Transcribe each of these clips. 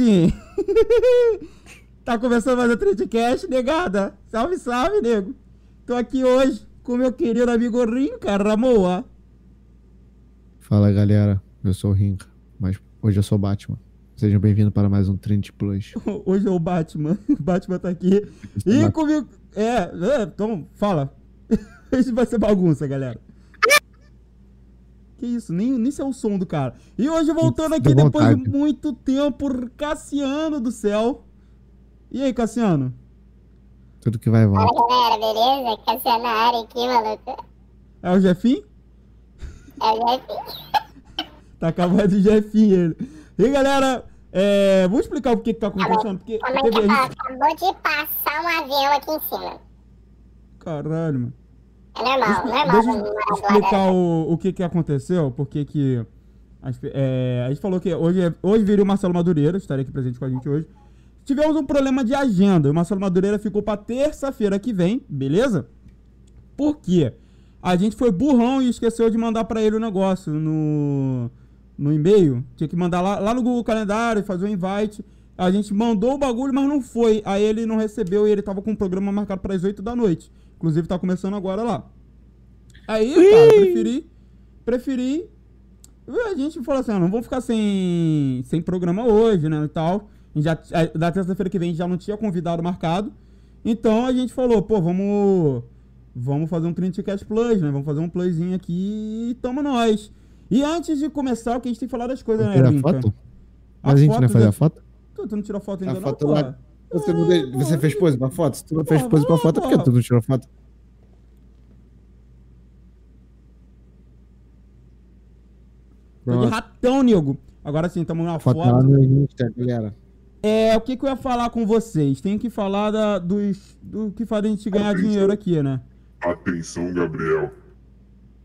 Agora sim! tá começando mais um Trendcast, negada. Salve, salve, nego. Tô aqui hoje com meu querido amigo Rinca Ramoa. Fala galera, eu sou o Rinca, mas hoje eu sou o Batman. Sejam bem-vindos para mais um Trend Plus. Hoje é o Batman. O Batman tá aqui. E comigo. É, é, então, fala. Hoje vai ser bagunça, galera. Que isso, nem, nem isso é o som do cara. E hoje voltando aqui Deu depois de vontade. muito tempo, Cassiano do céu. E aí, Cassiano? Tudo que vai volta. Fala galera, beleza? Cassiano na área aqui, maluco. É o Jefim? É o Jeff. Tá acabando de Jefim ele. E aí, galera, é, vou explicar o que, que tá acontecendo. Porque Como é que gente... Acabou de passar um avião aqui em cima. Caralho, mano. É normal, normal. Deixa eu mora do lado explicar o, o que que aconteceu, porque que... A gente, é, a gente falou que hoje, é- hoje viria o Marcelo Madureira, estaria aqui presente com a gente hoje. Tivemos um problema de agenda. O Marcelo Madureira ficou pra terça-feira que vem, beleza? Por quê? A gente foi burrão e esqueceu de mandar pra ele o negócio no, no e-mail. Tinha que mandar lá, lá no Google Calendário, fazer um invite. A gente mandou o bagulho, mas não foi. Aí ele não recebeu e ele tava com o programa marcado para as 8 da noite. Inclusive tá começando agora lá. Aí, cara, preferi. Preferi. A gente falou assim: ah, não vamos ficar sem, sem programa hoje, né? E tal. A gente já, a- da terça-feira que vem a gente já não tinha convidado marcado. Então a gente falou: pô, vamos. Vamos fazer um Trinitycast Plus, né? Vamos fazer um playzinho aqui e tamo nós. E antes de começar, o que a gente tem que falar das coisas, né, Linka? foto? Mas a gente não ia fazer a foto? Tu, tu não tirou foto ainda, A não, foto porra? lá. Você, não de- você fez pose pra foto? Se tu não fez pose pra foto, é porra. porque tu não tirou foto? Tô de ratão, nego. Agora sim, tamo na Foto foto. lá no Insta, galera. É, o que, que eu ia falar com vocês? Tenho que falar da, dos, do que faz a gente ganhar Atenção. dinheiro aqui, né? Atenção, Gabriel.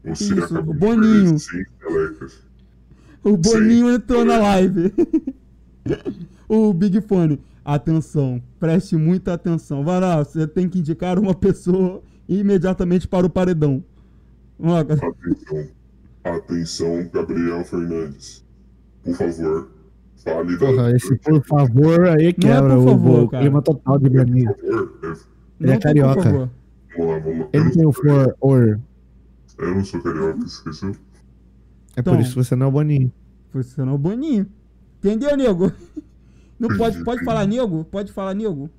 Você Isso, acabou o de Boninho. perder 100 pelecas. O Boninho Sim. entrou na live. o Big Fone. Atenção, preste muita atenção. Vai lá, você tem que indicar uma pessoa imediatamente para o paredão. Atenção. Atenção, Gabriel Fernandes. Por favor, fale Porra, da... esse por favor aí quebra por o- favor, o, cara. clima total de Por favor, é- Ele Não é por carioca. favor. vamos lá, vamos lá. Ele Eu tem não o sou carioca. for or. Eu não sou carioca, esqueceu? É Então. por isso que você não é o Boninho. Funcionou o Boninho. Entendeu, nego? Não pode, pode falar nego? Pode falar nego?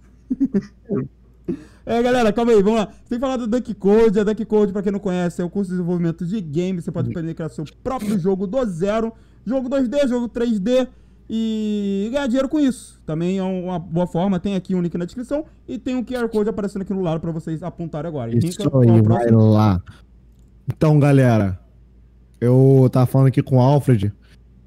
É, galera, calma aí, vamos lá. Você tem que falar do Duck Code. A Duck Code, pra quem não conhece, é o curso de desenvolvimento de games. Você pode aprender a criar seu próprio jogo do zero. Jogo 2D, jogo 3D. E ganhar dinheiro com isso. Também é uma boa forma. Tem aqui um link na descrição. E tem um QR Code aparecendo aqui no lado pra vocês apontarem agora. E Isso é aí, vai lá. Então, galera, eu tava falando aqui com o Alfred.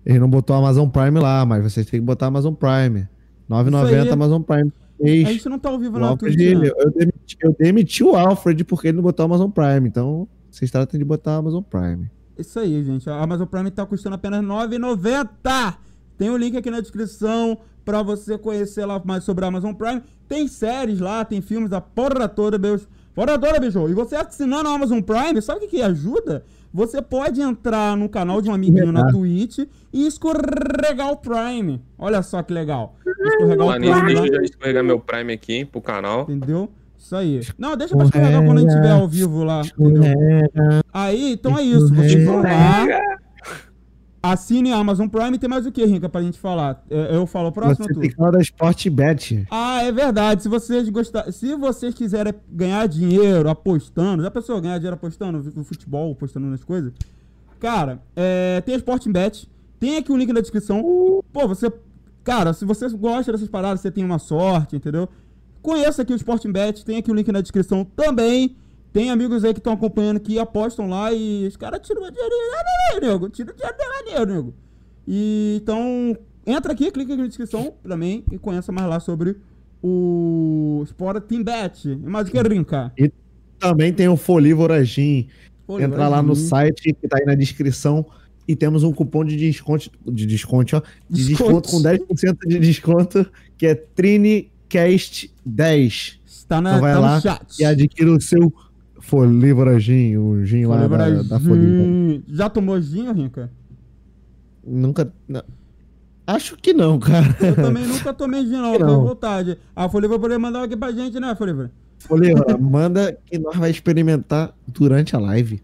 Ele não botou a Amazon Prime lá, mas vocês têm que botar a Amazon Prime. Isso aí. 9,90 Amazon Prime. A gente não tá ao vivo O na Alfred, Twitch, né? ele- eu, demiti, eu demiti o Alfred porque ele não botou a Amazon Prime. Então, vocês tratam de botar a Amazon Prime. Isso aí, gente. A Amazon Prime tá custando apenas R$ 9,90. Tem o link aqui na descrição pra você conhecer lá mais sobre a Amazon Prime. Tem séries lá, tem filmes, a porra toda, bicho. Porra toda, bicho. E você assinando a Amazon Prime, sabe o que, que ajuda? Você pode entrar no canal de um amiguinho na. Twitch e escorregar o Prime. Olha só que legal. Escorregar o Prime deixa lá, eu já escorregar meu Prime aqui pro canal. entendeu? Isso aí. Não, deixa pra escorregar quando a gente estiver ao vivo lá, entendeu? Aí, então é isso. Vocês vão lá. Assine a Amazon Prime. Tem mais o que, Rica, pra gente falar? É, Eu falo o próximo Você tem que falar da Sportbet. Ah, é verdade. Se vocês gostar, se vocês quiserem ganhar dinheiro apostando, já pensou ganhar dinheiro apostando no futebol, apostando nas coisas? Cara, é, tem a Sporting Bet. Tem aqui o link na descrição. Pô, você. Cara, se você gosta dessas paradas, você tem uma sorte, entendeu? Conheça aqui o Sporting Bet. Tem aqui o link na descrição também. Tem amigos aí que estão acompanhando que apostam lá e os caras tiram uma dinheirinho, né, nego? Tira o dinheiro maneiro, nego. E então, entra aqui, clica aqui na descrição também e conheça mais lá sobre o Sport Team Bet. E mais o que brincar. Também tem o Folívora Gin. Entra lá no site que tá aí na descrição. E temos um cupom de desconto. De desconto, ó. De Desconto. desconto com 10% de desconto. Que é TriniCast10. Está, na, Então vai tá lá no chat. E adquira o seu Folívora Gin. O gin lá da, da Folívora. Brasil. Já tomou gin, Rinca? Nunca. não. Acho que não, cara. Eu também nunca tomei gin, não. Tenho vontade. A Folha vai poder mandar aqui pra gente, né, Folha? Foleva, manda que nós vai experimentar durante a live.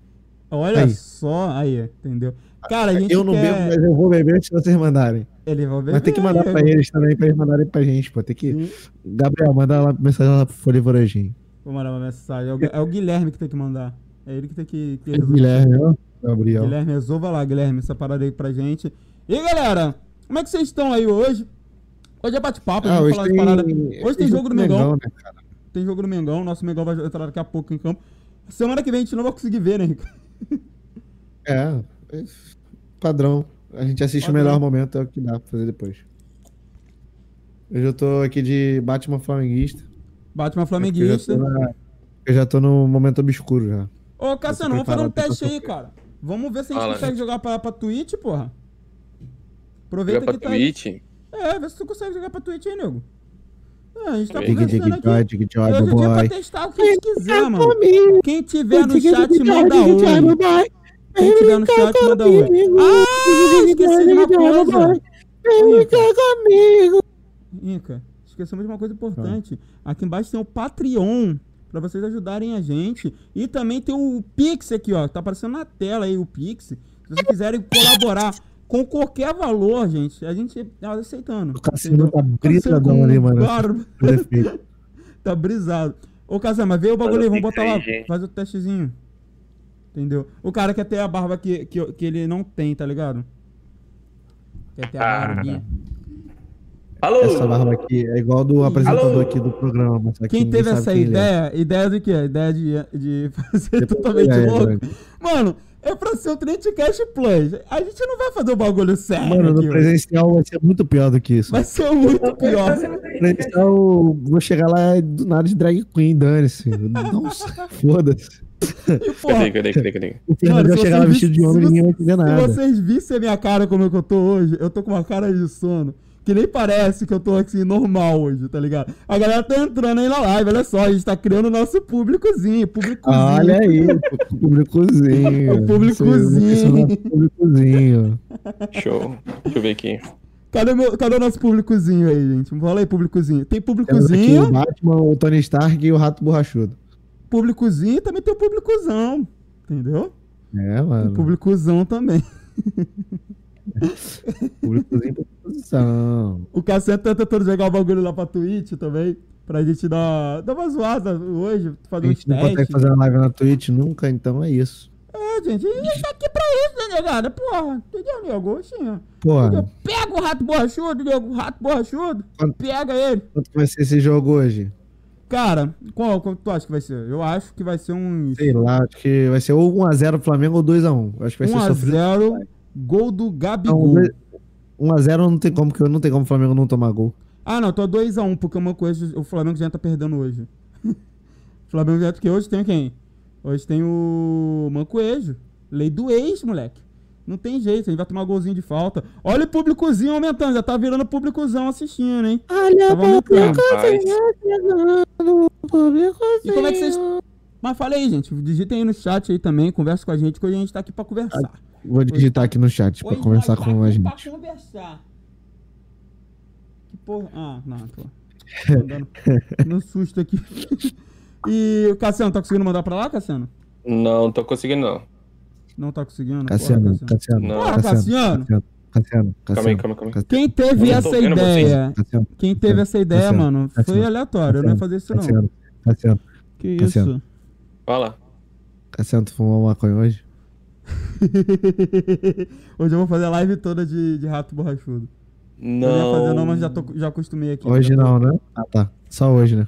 Olha Aí. só. Aí, entendeu? Cara, a gente Eu não quer... bebo, mas eu vou beber antes de vocês mandarem. Ele vai beber. Mas tem que mandar pra eles também, pra eles mandarem pra gente, pô. Tem que. Sim. Gabriel, manda lá mensagem lá pro Folha Voragem. Vou mandar uma mensagem. É o, é o Guilherme que tem que mandar. É ele que tem que, que resolver. Guilherme, ó. Gabriel. Guilherme, resolva lá, Guilherme, essa parada aí pra gente. E aí, galera, como é que vocês estão aí hoje? Hoje é bate-papo, Ah, hoje tem, parada. Hoje tem jogo do Mengão. né, cara? Tem jogo do Mengão, nosso Mengão vai entrar daqui a pouco em campo. Semana que vem a gente não vai conseguir ver, né, Rico? É, é padrão. A gente assiste Padrão. o melhor momento, é o que dá pra fazer depois. Hoje eu tô aqui de Batman Flamenguista. Batman Eu já, Flamenguista. na- eu já tô no momento obscuro já. Ô, Cassiano, vamos fazer um teste aí, cara. Vamos ver se a gente Fala, consegue jogar pra, pra Twitch, porra. Aproveita Jogar que pra tá. Twitch. É, vê se tu consegue jogar pra Twitch aí, nego. É, a gente tá Dig, dig, conversando Dig aqui. dig joy, Hoje é dia pra testar o que a gente quiser, mano. Quem tiver no chat, manda oi. Quem tiver no chat, manda oi. Ah, esqueci de uma coisa. Inca, esquecemos de uma coisa importante. Aqui embaixo tem o Patreon, pra vocês ajudarem a gente. E também tem o Pix aqui, ó. Tá aparecendo na tela aí o Pix. Se vocês quiserem colaborar com qualquer valor, gente, a gente tá aceitando. O Cassino tá Cassino brisadão ali, mano. barba. Prefeito. Tá brisado. Ô, Casama, mas vê o bagulho aí, vamos botar lá. Faz o testezinho. Entendeu? O cara quer ter a barba que, que, que ele não tem, tá ligado? Quer ter a Ah. barbinha. Alô? Essa barba aqui é igual do apresentador aqui do programa. que Quem teve essa quem ele é. ideia? Ideia do quê? Ideia de, de fazer Depois totalmente é, louco? é. Mano, é pra ser o Trinity Cash Plus. A gente não vai fazer o bagulho sério Mano, aqui, no presencial vai ser muito pior do que isso. Vai ser muito pior. No presencial, vou chegar lá do nada de drag queen, dane-se. Nossa, foda-se. Cadê, cadê, cadê, cadê? O Fernando vai se chegar lá vocês vestido de homem e se ninguém vai entender Se nada. vocês vissem a minha cara como é que eu tô hoje, eu tô com uma cara de sono. Que nem parece que eu tô assim, normal hoje, tá ligado? A galera tá entrando aí na live, olha só, a gente tá criando o nosso públicozinho, públicozinho. Ah, Olha aí, o públicozinho. O públicozinho. Públicozinho. Show. Deixa eu ver aqui. Cadê, o meu, cadê o nosso públicozinho aí, gente? Fala aí, públicozinho. Tem públicozinho, o Batman, o Tony Stark e o Rato Borrachudo. públicozinho também tem o públicozão. Entendeu? É, O mano. públicozão também. Posição. O Cassiano tá tentando jogar o bagulho lá pra Twitch também. Pra gente dar, dar uma zoada hoje, A fazer uns gente não consegue fazer uma live na Twitch nunca, então é isso. É, gente, a gente tá aqui pra isso, né, negada? Porra, entendeu, nego? Assim, Porra, entendeu? Pega o rato borrachudo, nego, o rato borrachudo, Quando- pega ele. quanto vai ser esse jogo hoje? Cara, qual, qual tu acha que vai ser? Eu acho que vai ser uns Sei lá, acho que vai ser ou 1x0 Flamengo ou 2x1. Acho que vai ser sofrido. 1x0, gol do Gabigol. 1x0 não tem como, que não tem como o Flamengo não tomar gol. Ah, não, tô 2x1, porque uma coisa, o Flamengo já tá perdendo hoje. o Flamengo já, porque hoje tem quem? Hoje tem o Mancoejo. Lei do ex, moleque. Não tem jeito, a gente vai tomar golzinho de falta. Olha o públicozinho aumentando, já tá virando públicozão assistindo, hein? Olha Tava aumentando. Rapaz, E como é que vocês. Mas fala aí, gente. Digitem aí no chat aí também, conversa com a gente, que hoje a gente tá aqui pra conversar. Vou digitar aqui no chat pra conversar com a gente. Pra conversar. Que porra. Ah, não, tô. tô andando no susto aqui. E o Cassiano, tá conseguindo mandar pra lá, Cassiano? não tô conseguindo, não. Não tá conseguindo? Cassiano, Porra, Cassiano, Não. Porra, Cassiano. Cassiano, Cassiano, Calma aí, Cassiano, calma aí, calma aí. Cassiano, Quem teve essa vendo ideia? Cassiano, Quem teve essa ideia, Cassiano, mano, foi Cassiano, aleatório. Eu não ia fazer isso, não. Cassiano, Cassiano, Que isso? Cassiano. Fala. Cassiano, tu fumou maconha hoje? hoje eu vou fazer a live toda de, de rato borrachudo. Eu não ia Não. fazer, não, mas já, tô, já acostumei aqui. Hoje tô- não, né? Ah, tá. Só hoje, né?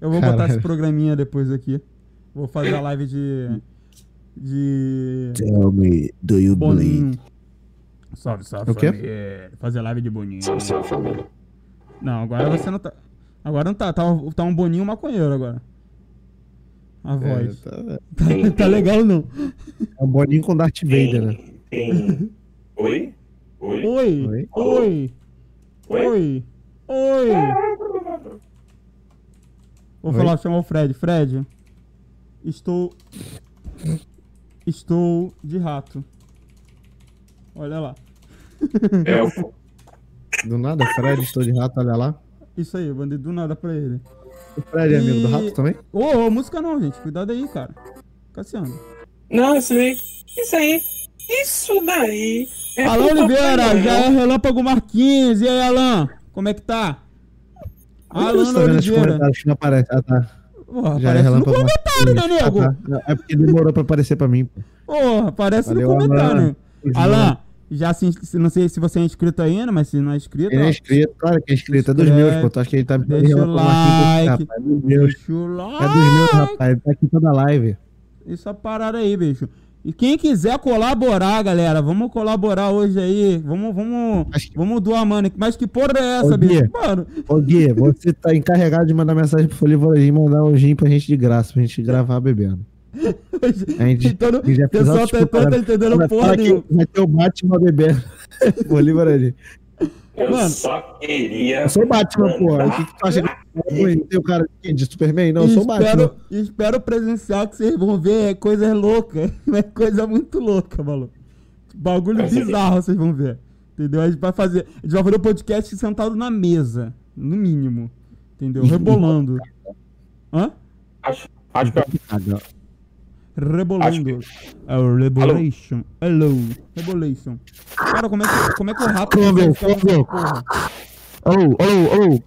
Eu vou botar Caralho. esse programinha depois aqui. Vou fazer a live de. De. Tell me, do you Boninho. Salve, salve, O quê? família. Fazer live de Boninho. Não, agora você não tá. Agora não tá. Tá, um- tá um Boninho maconheiro agora. A voz. tá, Tá, tá legal não. é um boninho com Darth Vader, né? Tem. Oi? Oi? Oi! Oi? Oi! Oi! Oi! Vou Oi? falar, chamar o Fred. Fred, estou. estou de rato. Olha lá. Elfo. Do nada, Fred, estou de rato, olha lá. Isso aí, eu mandei do nada pra ele. O Fred é amigo do E- rato também? Ô, ô, música não, gente. Cuidado aí, cara. Cassiano. Não, isso aí. Isso aí. Isso daí. É Alan pro Oliveira, já é Noel. Relâmpago Marquinhos. E aí, Alan? Como é que tá? Os Oliveira. não aparece? Ah, tá. Porra, Já é aparece no relâmpago comentário, né, nego? Ah, tá. É porque demorou pra aparecer pra mim. Porra, aparece Valeu, no comentário. Alan. Já se, não sei se você é inscrito ainda, mas se não é inscrito, Ele é inscrito, claro que é inscrito. É dos meus, pô. Tu acha que ele tá me deixa o like, rapaz? É dos meus. deixa o like. É dos meus, rapaz. Ele tá aqui toda live. Essa parada aí, bicho. E quem quiser colaborar, galera, vamos colaborar hoje aí. Vamos, vamos, que- vamos doar, mano. Mas que porra é essa, Ô, bicho? Gui. Mano, Ô Gui, você tá encarregado de mandar mensagem pro Folivoragem e mandar um gin pra gente de graça, pra gente gravar bebendo. Gente, Então, o fez pessoal tá, tá, tá entendendo porra nenhuma. Vai ter o Batman bebendo. Folivoragem. Eu Mano. só queria. Eu sou o Batman, pô. O que, que tu acha que é ruim? Tem o cara de, Superman? Não, eu sou o Batman. espero, espero presencial que vocês vão ver coisas loucas. É coisa muito louca, maluco. Bagulho bizarro vocês vão ver. Entendeu? A gente vai fazer. A gente vai fazer o podcast sentado na mesa. No mínimo. Entendeu? Rebolando. Hã? Acho, acho que. Rebolando. É Rebolation. Hello. Rebolation. Cara, como é que, como é que o rato consegue ficar? Ô, ô, ô.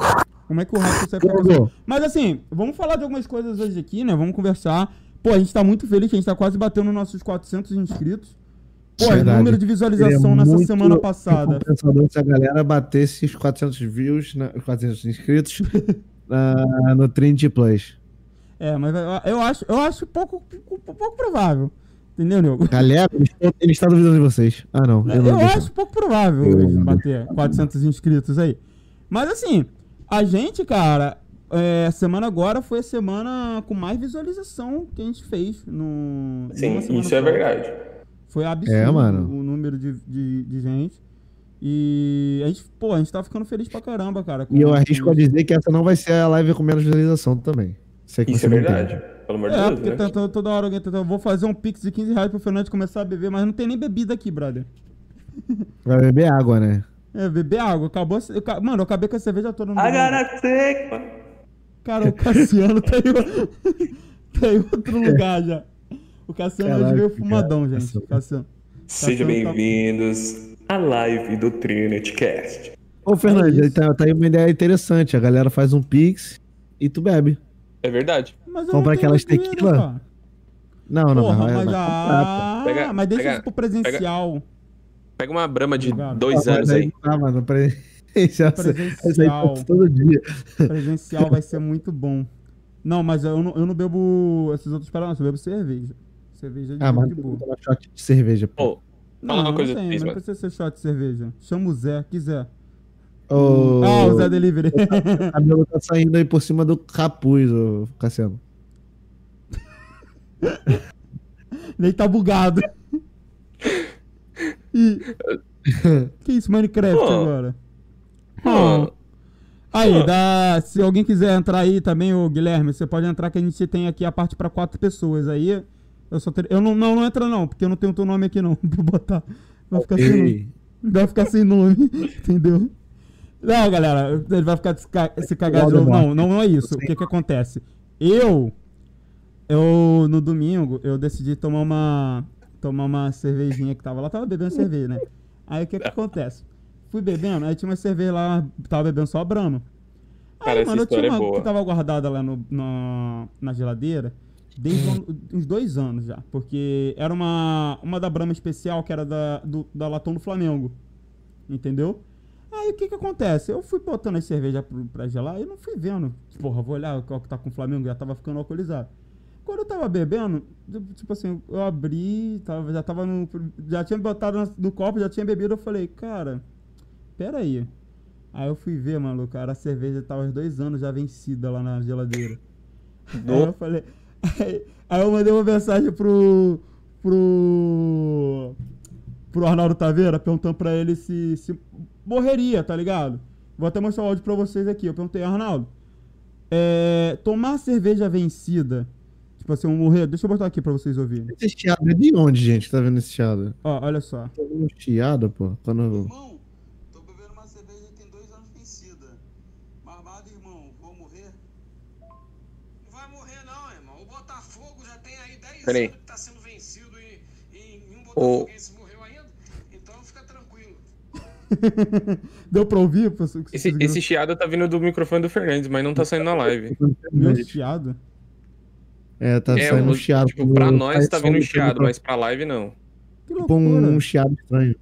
Como é que o rato consegue ficar. Mas assim, vamos falar de algumas coisas hoje aqui, né? Vamos conversar. Pô, a gente tá muito feliz a gente tá quase batendo nos nossos 400 inscritos. Pô, Verdade. número de visualização nessa semana passada. se a galera batesse os 400 views, na, 400 inscritos na- no Trinity Plus. É, mas eu- eu acho, eu acho pouco, pouco provável. Entendeu, Nego? Galera, ele está- duvidando de vocês. Ah, não. não Eu deixa. acho pouco provável Eu- bater 400 inscritos aí. Mas assim, a gente, cara, é, a semana agora foi a semana com mais visualização que a gente fez no. Sim, isso é verdade. Foi absurdo É, mano. o número de, de, de gente. E a gente, pô, a gente tá ficando feliz pra caramba, cara. E eu arrisco a dizer que essa não vai ser a live com menos visualização também. Sei que Isso você é verdade. entende. Pelo amor de É, Deus, porque né? tá- tá- toda hora alguém tá, vou fazer um pix de 15 reais pro Fernandes começar a beber, mas não tem nem bebida aqui, brother. Vai beber água, né? É, beber água. Acabou. eu mano, eu acabei com a cerveja toda no Agora seca. Cara, o Cassiano tá em, tá em outro lugar já. O Cassiano hoje Caraca, veio fumadão, cara, gente. Cassiano. Cassiano. Sejam tá- bem-vindos à live do Trinity Ô, Fernandes, É tá, tá aí uma ideia interessante. A galera faz um pix e tu bebe. É verdade. Compra não aquelas tequila? cara. Não, não, Porra, vai mas comprar, já. Pega- mas deixa pega- isso pro presencial. Pega uma brama de Obrigado. dois Mas anos aí não dá, mano. Presencial. Essa aí Presencial. todo dia. Presencial vai ser muito bom. Não, mas eu não, eu não bebo esses outros paradas, eu bebo cerveja. Cerveja de, Ah, mas de boa. tomar shot de cerveja, pô. Pô, Fala uma não, coisa não tem, não precisa ser shot de cerveja. Chama o Zé, quiser. Ô, Ah, o Zé Delivery. O cabelo tá saindo aí por cima do capuz, ô Cassiano. Nem tá bugado. Ih. que isso, Minecraft Pô. agora? Mano, Aí, dá, se alguém quiser entrar aí também, ô Guilherme, você pode entrar que a gente tem aqui a parte pra quatro pessoas. Aí eu só ter, eu não, não, não entra não, porque eu não tenho teu nome aqui não, pra botar. Vai ficar sem nome. Vai ficar sem nome, entendeu? Não, galera, ele vai ficar se, ca- se cagar de novo. Não, não, não é isso. O que que acontece? Eu, eu, no domingo, eu decidi tomar uma, tomar uma cervejinha que tava lá. Tava bebendo cerveja, né? Aí o que que acontece? Fui bebendo, aí tinha uma cerveja lá, tava bebendo só Brahma. Aí, Cara, essa mano, eu tinha é uma boa. que tava guardada lá no, na- na geladeira desde uns dois anos já. Porque era uma, uma da Brahma especial, que era da, do, da Latão do Flamengo. Entendeu? Aí o que que acontece? Eu fui botando as cervejas pro- pra gelar e não fui vendo. Porra, vou olhar qual que tá com o Flamengo, já tava ficando alcoolizado. Quando eu tava bebendo, tipo assim, eu abri, tava, já tava no. Já tinha botado no, no copo, já tinha bebido, eu falei, cara, pera aí. Aí eu fui ver, maluco, cara, a cerveja tava uns dois anos já vencida lá na geladeira. Aí eu falei. Aí, aí eu mandei uma mensagem pro. pro. Pro Arnaldo Taveira, perguntando pra ele se, se morreria, tá ligado? Vou até mostrar o áudio pra vocês aqui. Eu perguntei, Arnaldo, é, tomar cerveja vencida, tipo assim, um morrer. Deixa eu botar aqui pra vocês ouvirem. Esse chiado é de onde, gente? Tá vendo esse chiado? Ó, olha só. Tá vendo um chiado, pô? Quando... Irmão, tô bebendo uma cerveja que tem dois anos vencida. Marmado, irmão, vou morrer? Não vai morrer não, irmão. O Botafogo já tem aí 10 Peraí. anos que tá sendo vencido e, e nenhum Ô. botafoguense morreu ainda. Então fica tranquilo. Deu pra ouvir? Esse, esse chiado tá vindo do microfone do Fernandes, mas não tá saindo na live. Meu chiado. É, tá É, saindo um chiado. tipo, pra do- nós tá vindo do chiado, mas pra live não. Que Tipo um chiado estranho.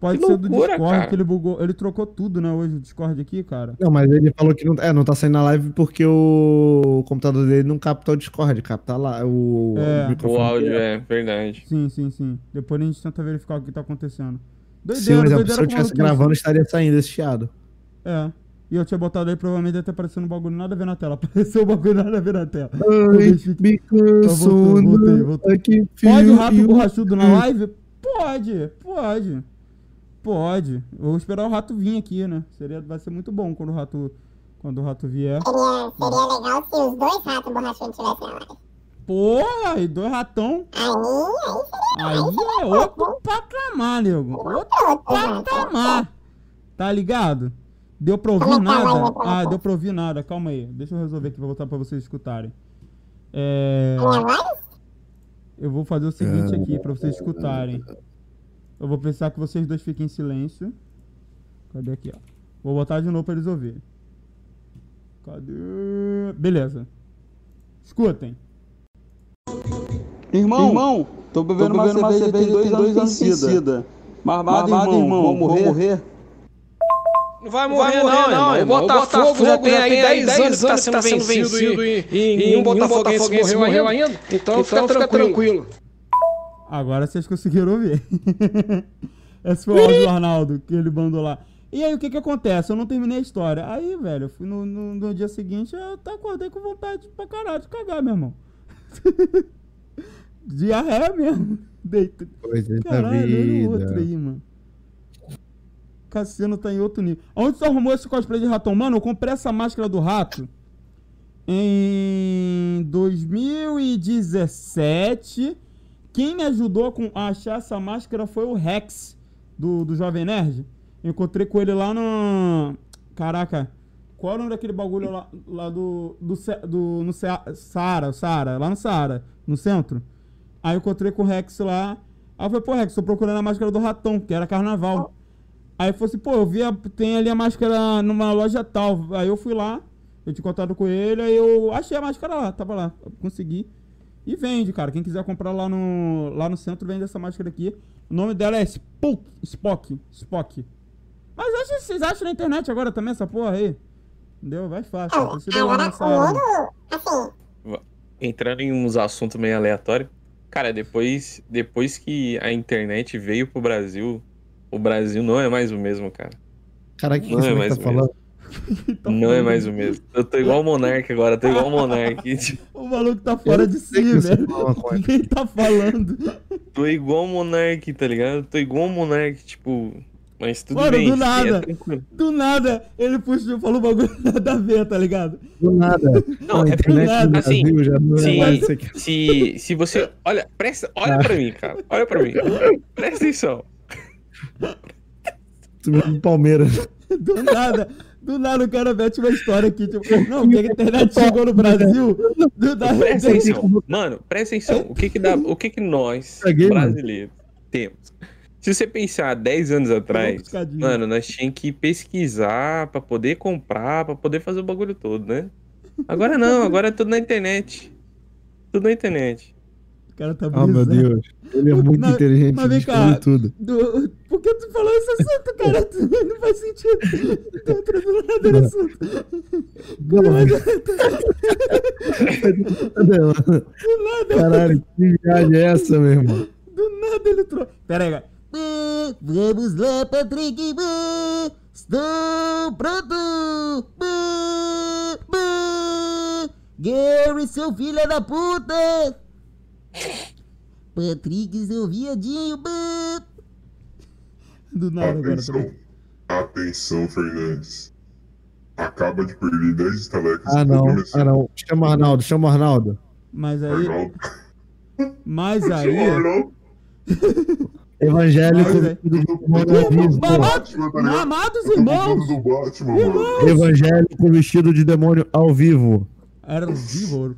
Pode que ser do loucura, Discord cara. que ele bugou. Ele trocou tudo, né, hoje, o Discord aqui, cara. Não, mas ele falou que não, é, não tá saindo na live porque o computador dele não capta o Discord, capta lá o, É. o O áudio dele. é verdade. Sim, sim, sim. Depois a gente tenta verificar o que tá acontecendo. Doideira, Sim, mas se eu doideira estivesse que- gravando, estaria saindo esse chiado. É. E eu tinha botado aí, provavelmente ter aparecendo um bagulho nada a ver na tela. Apareceu um bagulho nada a ver na tela. Ai, me cansou, voltei, voltei. aqui, Pode fio, rato borrachudo na live? Pode, pode. Pode. Eu vou esperar o rato vir aqui, né? Seria, vai ser muito bom quando o rato, quando o rato vier. Seria, seria legal se os dois ratos borrachudos estivessem na live. Porra, e dois ratão. Aí, é outro patamar, nego. Outro patamar. Tá ligado? Deu pra ouvir é nada? Ah, deu pra ouvir nada. Calma aí. Deixa eu resolver aqui, vou voltar pra vocês escutarem. É... Eu vou fazer o seguinte aqui pra vocês escutarem. Eu vou pensar que vocês dois fiquem em silêncio. Cadê aqui, ó? Vou botar de novo pra eles ouvirem. Cadê? Beleza. Escutem. Irmão, irmão tô bebendo, uma, cerveja que tem dois, anos vencida. Marmado, irmão, vou morrer? Não vai morrer, não, não, irmão. O Botafogo, já tem aí 10 anos que tá sendo vencido e, e nenhum botafoguense morreu ainda. Então, fica tranquilo. Agora vocês conseguiram ouvir. Esse foi o áudio do Arnaldo que ele mandou lá. E aí, o que que acontece? Eu não terminei a história. Aí, velho, eu fui no, no, no dia seguinte, eu até acordei com vontade pra caralho de cagar, meu irmão. Diarreia mesmo. Coisa Caralho, olha o outro aí, mano. Cassino tá em outro nível. Onde você arrumou esse cosplay de ratão? Mano, eu comprei essa máscara do rato em 2017. Quem me ajudou a achar essa máscara foi o Rex, do, do Jovem Nerd. Eu encontrei com ele lá no. Caraca, qual é o nome daquele bagulho lá, lá do. do, do no Saara, Saara, lá no Saara, no centro? Aí eu encontrei com o Rex lá. Aí eu falei, pô, Rex, tô procurando a máscara do ratão, que era carnaval. Aí eu falei assim, pô, eu vi, a- tem ali a máscara numa loja tal. Aí eu fui lá, eu tinha contato com ele, aí eu achei a máscara lá, tava lá, consegui. E vende, cara. Quem quiser comprar lá no, lá no centro, vende essa máscara aqui. O nome dela é Spook, Spock, Spock. Mas acha, vocês acham na internet agora também essa porra aí? Entendeu? Vai fácil. Agora assim, Entrando em uns assuntos meio aleatórios. Cara, depois, depois que a internet veio pro Brasil, o Brasil não é mais o mesmo, cara. Cara, que, que Não é você mais tá o mesmo. falando? Tá não é mais o mesmo. Eu tô igual o Monark agora, tô igual o Monark. O maluco tá fora de si, que velho. Quem tá falando? tô igual o Monark, tá ligado? Tô igual o Monark, tipo. Mas tudo Mano, bem. do nada. é. Do nada, ele puxou, falou um bagulho nada a ver, tá ligado? Do nada. Não, a é nada, do assim, já não sim. é mais isso aqui. Se, se você. Olha, presta, olha pra mim, cara. Olha pra mim. Presta atenção. Do Palmeiras. Do nada, do nada o cara mete uma história aqui, tipo, não, porque a internet chegou no Brasil, do nada. Presta atenção. Mano, presta atenção. O que que dá. O que que nós, brasileiros, temos? Se você pensar 10 anos atrás, mano, nós tínhamos que pesquisar pra poder comprar, pra poder fazer o bagulho todo, né? Agora não, agora é tudo na internet. Tudo na internet. O cara tá Oh, meu. Deus. Ele é muito Mas- inteligente, mas vem cá. tudo. Do- Por que tu falou esse assunto, cara? Tu- Não faz sentido. Tô entrando nada no assunto. Não, Do nada, Caralho, que viagem é essa, meu irmão? do nada ele trouxe. Pera aí, cara. Vamos lá, Patrick. Estou pronto. Gary, seu filho da puta. Patrick, seu viadinho. Do nada agora. Atenção. peraí. Atenção, Fernandes. Acaba de perder 10 estalecas. Ah, não. Ah, não. Chama o Arnaldo, chama o Arnaldo. Mas aí. Não. Mas aí. Não, Evangélico Mas, é. vestido de demônio ao vivo. Amados, irmãos! Batman. Evangélico vestido de demônio ao vivo. Era vivo.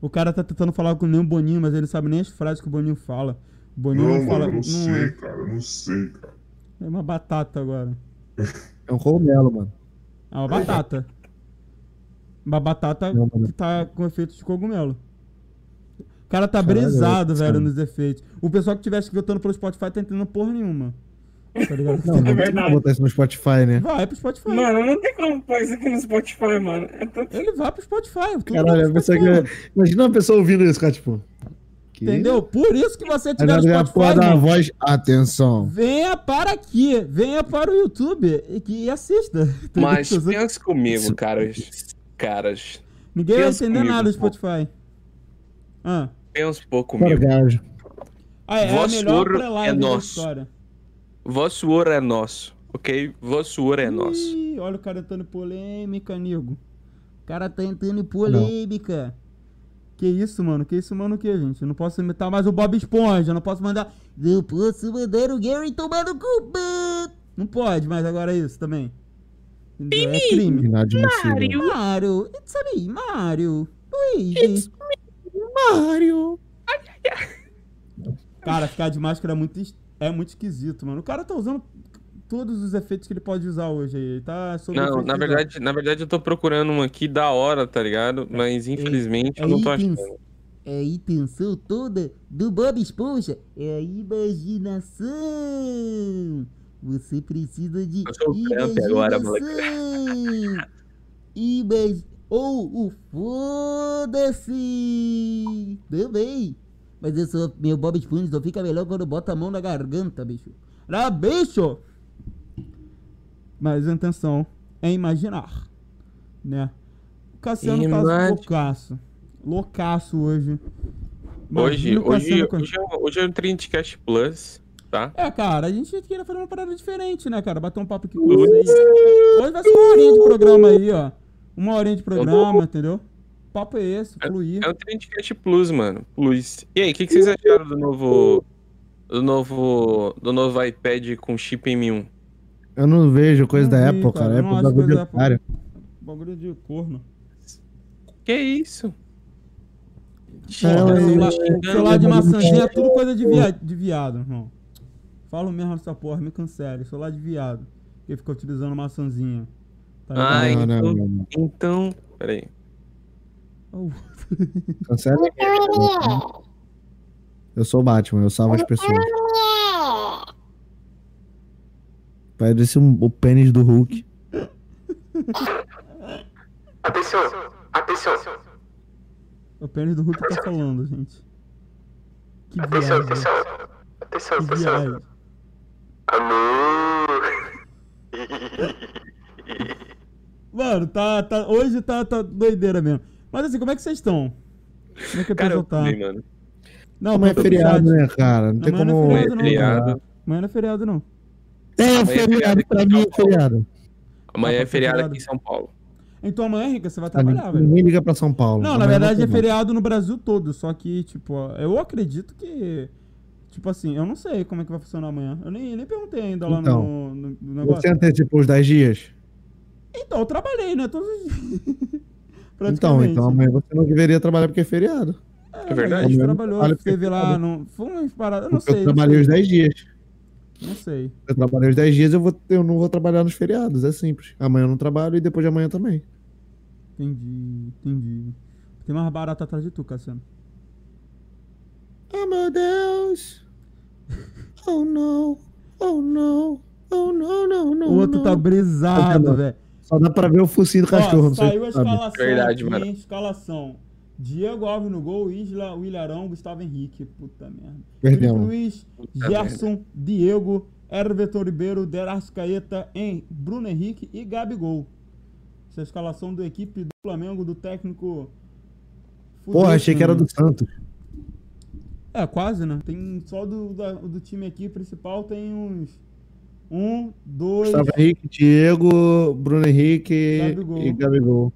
O cara tá tentando falar com o Boninho, mas ele sabe nem as frases que o Boninho fala. O Boninho Não, não, fala. mano, eu não não sei, é, cara. Eu não sei, cara. é uma batata agora. É um cogumelo, mano. É uma batata. Uma batata Não, que tá com efeito de cogumelo. O cara tá Caralho, brisado, velho, nos efeitos. O pessoal que estivesse votando pelo Spotify tá entendendo porra nenhuma. Tá ligado? Não, não tem verdade. botar isso no Spotify, né? Vai pro Spotify. Mano, não tem como pôr isso aqui no Spotify, mano. É tanto... Ele vai pro Spotify. Caralho, vai a pro pessoa Spotify. que... Imagina uma pessoa ouvindo isso, cara, tipo... que- Entendeu? Por isso que você tiver vai no a porra Spotify, da voz... Atenção. venha para aqui. Venha para o YouTube e, que- e assista. Mas pensa comigo, caras. Caras, Ninguém vai pensa entender comigo, nada do pô. Ah, pensa um pouco gajo. ah é, a Vosso melhor ouro é da nosso. história. Vosso ouro é nosso, ok? Vosso ouro é nosso. Ih, olha o cara entrando em polêmica, nego. O cara tá entrando em polêmica. Que isso, mano? Que isso, mano? O que, gente? Eu não posso imitar mais o Bob Esponja. eu Não posso mandar. Eu posso mandar o Gary tomar no cu. Não pode, mas agora é isso também. Entendeu? É crime. Inadmissível. Mario, it's me, Mario. Luigi. Mario. Cara, ficar de máscara é muito, é muito esquisito, mano. O cara tá usando todos os efeitos que ele pode usar hoje aí. Tá Não, na de- verdade, na verdade eu tô procurando um aqui da hora, tá ligado? Mas infelizmente eu não tô itens. achando. É a intenção toda do Bob Esponja. É a imaginação. Você precisa de Eu sou o Trump agora, imaginação. Imag... Ou o foda-se. Também. Mas eu sou meu Bob Esponja só fica melhor quando bota a mão na garganta, bicho. Na bicho! Mas a intenção é imaginar, né? O Cassiano tá loucaço. Loucaço hoje. Hoje, Imagina hoje, hoje, é- hoje é o Trendcast Plus, tá? É, cara, a gente queria fazer uma parada diferente, né, cara? Bater um papo aqui com vocês. Hoje vai ser uma horinha de programa aí, ó. Uma horinha de programa, entendeu? O papo é esse, fluir. É o Trendcast Plus, mano. Plus. E aí, o que, que vocês acharam do novo. Do novo. Do novo iPad com chip M1? Eu não vejo coisa Não da vi, Apple, cara, cara. Apple é bagulho de otário. Bagulho de corno. Que isso? Não, Celular, celular de maçãzinha é tudo coisa de viado, de viado, irmão. Falo mesmo essa porra, me cancele. Celular de viado. Que fica utilizando maçãzinha. Tá ligado? Ai, Não, não, então- não, não. Então. Peraí. Oh, Cancela. Então. Eu sou o Batman, eu salvo as pessoas. Parece um, o pênis do Hulk. Atenção, atenção, o pênis do Hulk tá falando, gente. Que atenção, viagem. atenção, atenção, Que atenção. viagem. Amor. Mano, tá, tá, hoje tá, tá doideira mesmo. Mas assim, como é que vocês estão? Como é que Cara, pessoa eu tá? também, mano. Não, Amanhã é feriado, né, cara? Não tem Amanhã não como. é feriado. Amanhã não é feriado, não. É, é feriado, pra mim é feriado. Amanhã Ah, é tá feriado aqui em São Paulo. Então amanhã, Rica, você vai Tá, trabalhar, velho. ninguém liga pra São Paulo. Não, na verdade é feriado no Brasil todo, só que, tipo, eu acredito que. Tipo assim, eu não sei como é que vai funcionar amanhã. Eu nem, nem perguntei ainda lá Então, no, no, no negócio. Você antecipou os 10 dias? Então, eu trabalhei, né? Todos os dias. Então, então amanhã você não deveria trabalhar porque é feriado. É, É verdade. A gente trabalhou, teve lá, não, foi umas paradas, eu não Porque sei. eu trabalhei os 10 dias. Não sei. Eu trabalhei os 10 dias, eu, vou, eu não vou trabalhar nos feriados, é simples. Amanhã eu não trabalho e depois de amanhã também. Entendi, entendi. Tem mais barata atrás de tu, Cassiano. Oh meu Deus! Oh não! Oh não! Oh não, não, não! o outro tá não. brisado, Tá velho. Só dá pra ver o focinho do cachorro, Ó, saiu a escalação Verdade, mano. escalação. Diego Alves no gol, Isla, Willarão, Gustavo Henrique. Puta merda. Perdemos. Luiz, Puta Gerson, Diego, Herveton Ribeiro, Derascaeta, em Bruno Henrique e Gabigol. Essa é a escalação da equipe do Flamengo, do técnico... Porra, achei que era do Santos. É, quase, né? Tem só do, da- do time aqui principal tem uns... Um, dois, Gustavo Henrique, Diego, Bruno Henrique Gabigol. e Gabigol.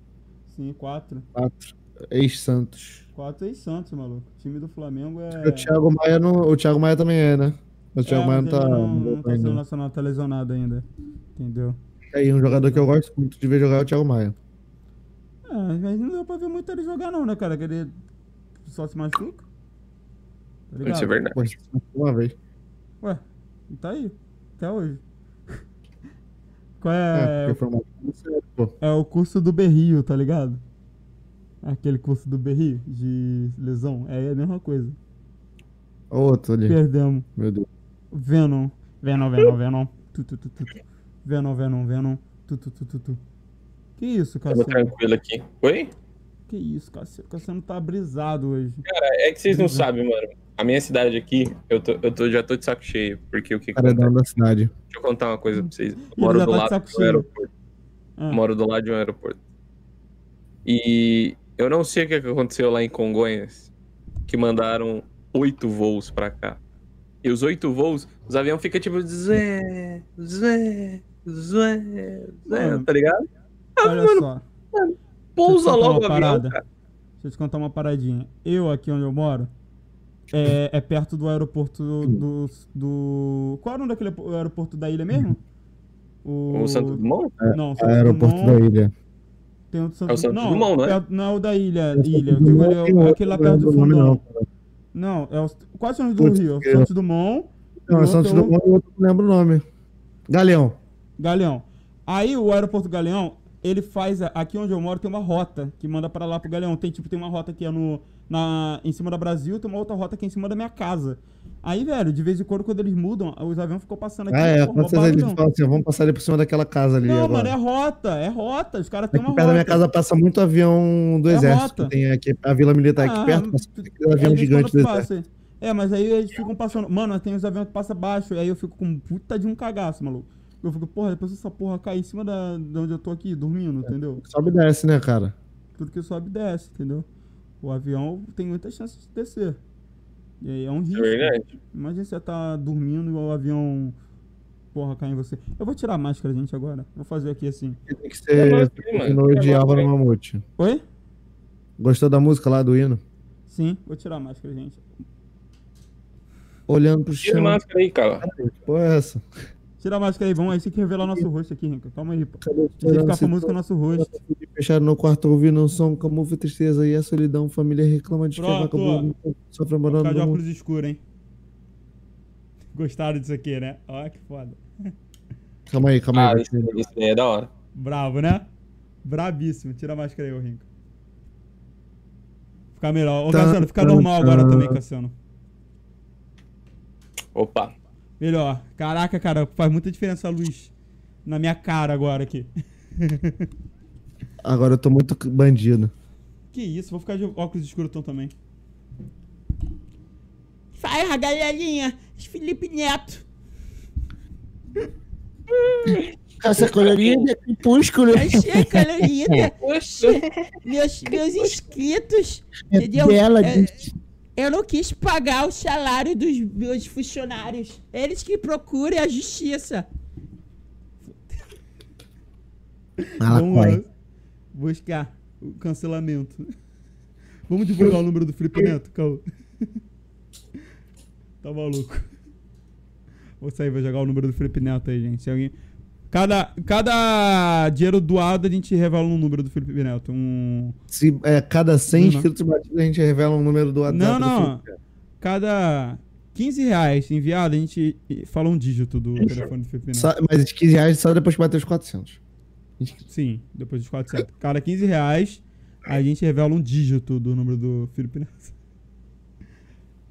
sim, quatro. Quatro. Ex-Santos. 4 6 Santos, maluco. O time do Flamengo é. O Thiago Maia, não, o Thiago Maia também é, né? O Thiago é, Maia não tá. não, não tá sendo nacional, tá lesionado ainda. Entendeu? Aí, um jogador que eu gosto muito de ver jogar é o Thiago Maia. É, mas não deu pra ver muito ele jogar, não, né, cara? Que ele só se machuca. Tá? Isso é verdade. Uma vez. Ué, e tá aí. Até hoje. Qual É, é. É o curso do Berrio, tá ligado? Aquele curso do Berrio de lesão. É a mesma coisa. Outro ali. Perdemos. Meu Deus. Venom. Venom, Venom, Venom. Tu, tu, tu, tu. Venom, Venom, Venom. Tu, tu, tu, tu, tu. Que isso, Cassiano? tranquilo aqui. Oi? Que isso, Cassiano? Cassiano tá brisado hoje. Cara, é que vocês não sabem, mano. A minha cidade aqui, eu, tô, eu tô, já tô de saco cheio. Porque o que Cara é da cidade. Deixa eu contar uma coisa pra vocês. Eu moro do tá de lado do aeroporto. Ah, Moro do lado de um aeroporto. E eu não sei o que é que aconteceu lá em Congonhas, que mandaram oito voos pra cá. E os oito voos, os aviões ficam tipo Zé, Zé, Zé, Zé, Mano, tá ligado? olha só. Pousa contar logo o avião, parada? cara. Deixa eu te contar uma paradinha. Eu, aqui onde eu moro, é, é perto do aeroporto do, do. Qual era o nome daquele aeroporto- da ilha mesmo? O, O Santo Dumont? Não, Santos Aeroporto Dumont, da ilha. Tem o do É o Santos Dumont, não é? perto- não é o da ilha. Santos ilha. Digo, é outro, aquele lá não perto do o fundão. não. Não, é o. Qual é o nome do Putz, Rio? eu- Santos Dumont. Não, é Santos outro- Dumont e o outro não lembro o nome. Galeão. Galeão. Aí o aeroporto Galeão, ele faz. Aqui onde eu moro tem uma rota que manda pra lá pro Galeão. Tem tipo, tem uma rota que é no, na, em cima da Brasil, tem uma outra rota que é em cima da minha casa. Aí, velho, de vez em quando, quando eles mudam, os aviões ficam passando aqui. Ah, é. Quando vocês eles falam assim, vamos passar ali por cima daquela casa ali Não, agora. mano, é rota, é rota. Os caras têm Aqui uma perto rota. da minha casa passa muito avião do É exército. rota. Tem aqui a Vila Militar aqui Ah, perto, passa aquele avião em gigante do exército. É, mas aí eles ficam passando. Mano, tem os aviões que passam baixo, aí eu fico com um puta de um cagaço, maluco. Eu fico, porra, depois essa porra cair em cima da, de onde eu tô aqui, dormindo, entendeu? Sobe e desce, né, cara? Tudo que sobe desce, entendeu? O avião tem muita chance de descer. E aí é um risco. É verdade. Imagina você tá dormindo e o avião, porra, cai em você. Eu vou tirar a máscara, gente, agora. Vou fazer aqui assim. Tem que É ser nóis, mano. no de É Álvaro? Mamute. Oi? Gostou da música lá do hino? Sim, vou tirar a máscara, gente. Olhando pro Tira a chão. máscara aí, cara. Pô, é essa? Tira a máscara aí, vamos aí. Você que revelar nosso rosto aqui, Rica. Calma aí, pô. Tem que ficar famoso com o nosso rosto. Fechado no quarto ouvindo um som, camufla a tristeza e a solidão. Família reclama de que Pronto, acabou. Morando ficar de no mundo. óculos escuros, hein? Gostaram disso aqui, né? Olha que foda. Calma aí, calma Ah, aí. isso, isso aí é da hora. Bravo, né? Brabíssimo. Tira a máscara aí, ô Rinco. Ficar melhor. Ô, Tá, Cassiano, fica tá, normal agora tá. também, Cassiano. Opa. Melhor. Caraca, cara, faz muita diferença a luz na minha cara agora aqui. Agora eu tô muito bandido. Que isso, vou ficar de óculos escuros então também. Fala, galerinha. Felipe Neto. Essa colorida é crepúsculo. Achei colorida. Meus, meus inscritos. Entendeu? Bela, É. Eu não quis pagar o salário dos meus funcionários. Eles que procurem a justiça. Vamos lá. Malacói. Buscar o cancelamento. Vamos divulgar o número do Felipe Neto, Caô. Tá maluco. Vou sair, vou jogar o número do Felipe Neto aí, gente. Se alguém... Cada, cada dinheiro doado a gente revela um número do Felipe Neto. Um... Se é, cada 100 Não, inscritos batidos, a gente revela um número do WhatsApp. Não, do não. Felipe. Cada 15 reais enviado, a gente fala um dígito do telefone do Felipe Neto. Só, mas de 15 reais só depois que bater os 400. Sim, depois dos 400. Cada 15 reais, a gente revela um dígito do número do Felipe Neto.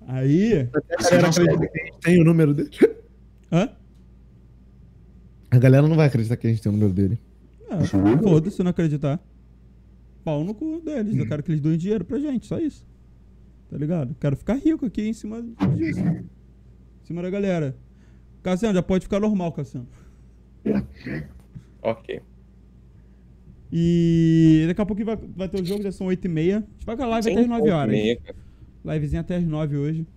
Aí. A galera acredita que a gente tem o número dele. Hã? A galera não vai acreditar que a gente tem o número dele. É, foda-se se não acreditar. Pau no cu deles. Eu quero que eles doem dinheiro pra gente, só isso. Tá ligado? Quero ficar rico aqui em cima disso. Em cima da galera. Cassiano, já pode ficar normal, Cassiano. Ok. E daqui a pouco vai, vai ter o jogo, já são 8h30. A gente vai com a live até as 9 horas. Livezinha até as 9 hoje.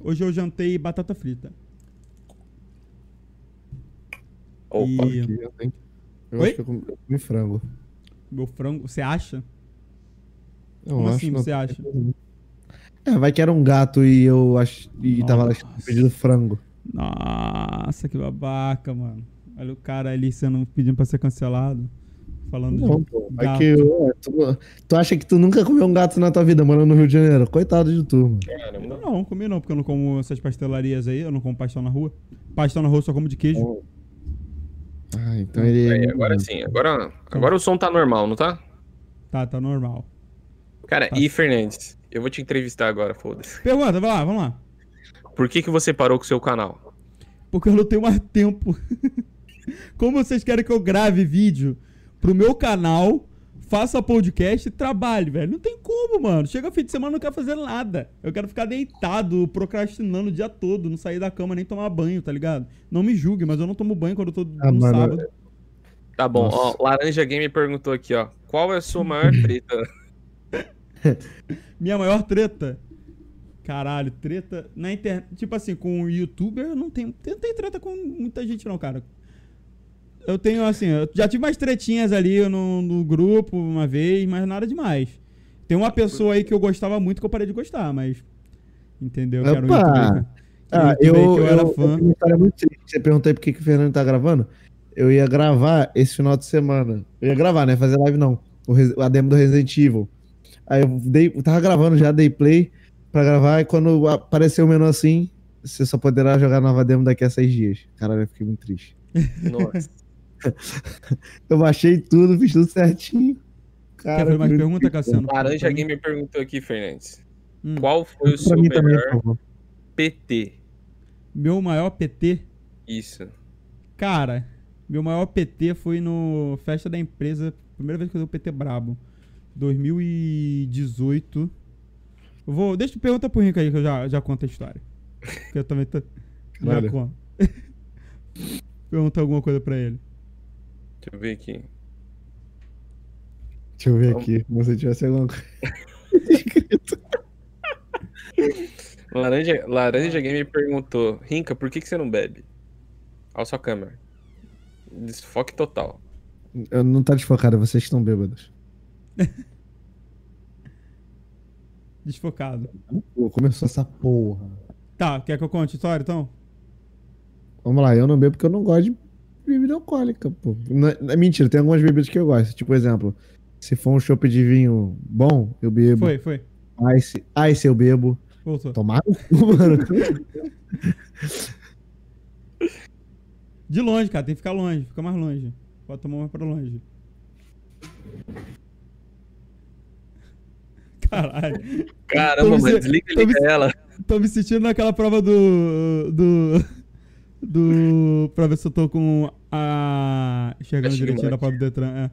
Hoje eu jantei batata frita. Opa. E Aqui eu tenho- Eu Oi? acho que eu comi, frango. meu frango, você acha? Eu Como acho assim, não você acha? É, vai que era um gato e eu acho. E tava pedindo frango. Nossa, que babaca, mano. Olha o cara ali sendo pedindo pra ser cancelado. Falando Não, de pô. Gato. que. ué, tu, tu acha que tu nunca comeu um gato na tua vida morando no Rio de Janeiro? Coitado de tu, mano. Caramba. Não, comi não, porque eu não como essas pastelarias aí, eu não como pastel na rua. Pastel na rua eu só como de queijo. Ah, então ele. Aí, agora sim, agora, agora o som tá normal, não tá? Tá, tá normal. Cara, Tá. e Fernandes, eu vou te entrevistar agora, foda-se. Pergunta, vai lá, vamos lá. Por que que você parou com o seu canal? Porque eu não tenho mais tempo. Como vocês querem que eu grave vídeo pro meu canal, faça podcast e trabalhe, velho? Não tem como, mano. Chega fim de semana, não quero fazer nada. Eu quero ficar deitado, procrastinando o dia todo, não sair da cama nem tomar banho, tá ligado? Não me julgue, mas eu não tomo banho quando eu tô Ah, no mano, sábado. Tá bom, Nossa. ó, Laranja Game perguntou aqui, ó. Qual é a sua maior treta? Minha maior treta. Caralho, treta na internet. Tipo assim, com o youtuber, não tenho. Não tem treta com muita gente, não, cara. Eu tenho, assim, eu já tive umas tretinhas ali no, no grupo uma vez, mas nada demais. Tem uma pessoa aí que eu gostava muito que eu parei de gostar, mas. Entendeu? Que era um Opa! youtuber que- Ah, eu, eu era eu- fã. uma história muito triste. Você perguntou aí por que, que o Fernando tá gravando. Eu ia gravar esse final de semana. Eu ia gravar, né? Fazer live não. O, a demo do Resident Evil. Aí eu, dei, eu tava gravando já, dei play pra gravar. E quando apareceu o menu assim, você só poderá jogar nova demo daqui a seis dias. Caralho, eu fiquei muito triste. Nossa. Eu baixei tudo, fiz tudo certinho. Quer Cara, fazer mais pergunta, Cassiano? Laranja Pra mim? Game perguntou aqui, Fernandes. Hum. Qual foi o seu mim também, melhor favor. PT? Meu maior PT. Isso. Cara, meu maior PT foi no Festa da Empresa. Primeira vez que eu dei o PT brabo. 2018. Eu vou. Deixa eu perguntar pro Rico aí que eu já, já conto a história. Que eu também tô. Já conto. Pergunta alguma coisa pra ele. Deixa eu ver aqui. Deixa eu ver aqui. Se você tivesse alguma coisa. Laranja, Laranja Game perguntou: Rinca, por que, que você não bebe? Olha sua câmera. Desfoque total. Eu não tá desfocado, vocês estão bêbados. Desfocado. Começou essa porra. Tá, quer que eu conte a história então? Vamos lá, eu não bebo porque eu não gosto de bebida alcoólica, pô. Não é, é mentira, tem algumas bebidas que eu gosto. Tipo, exemplo, se for um chopp de vinho bom, eu bebo. Foi, foi. Ice, ice eu bebo. Voltou. Tomar no cu, mano. De longe, cara, tem que ficar longe, fica mais longe. Pode tomar mais pra longe. Caralho. Caramba, me se- desliga tô me liga ela. Tô me sentindo naquela prova do. do. Do. pra ver se eu tô com a. enxergando direitinho da do Detran. É.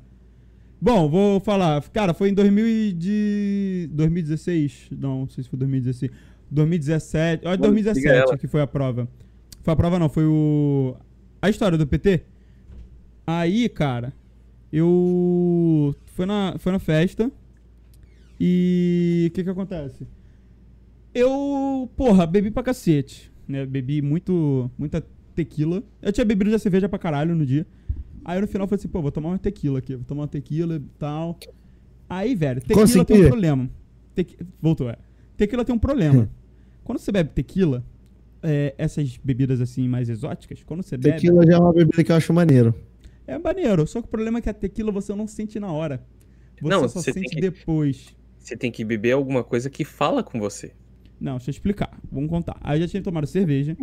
Bom, vou falar. Cara, foi em 2000 e de 2016. Não, não sei se foi 2016. 2017. Olha, Mano, liga 2017 ela. que foi a prova. Foi a prova, não, foi o. A história do PT. Aí, cara, eu. Foi na, foi na festa. E. O que que acontece? Eu, porra, bebi pra cacete, né? Bebi muito, muita tequila. Eu tinha bebido já cerveja pra caralho no dia. Aí no final eu falei assim, pô, vou tomar uma tequila aqui, vou tomar uma tequila e tal. Aí, velho, tequila tem um Consegui. problema. Tequi... Voltou, é. Tequila tem um problema. quando você bebe tequila, é, essas bebidas assim mais exóticas, quando você bebe, Tequila já é uma bebida que eu acho maneiro. é maneiro. Só que o problema é que a tequila você não sente na hora. Você Não, só você sente que- depois. Você tem que beber alguma coisa que fala com você. Não, deixa eu explicar. Vamos contar. Aí eu já tinha tomado cerveja.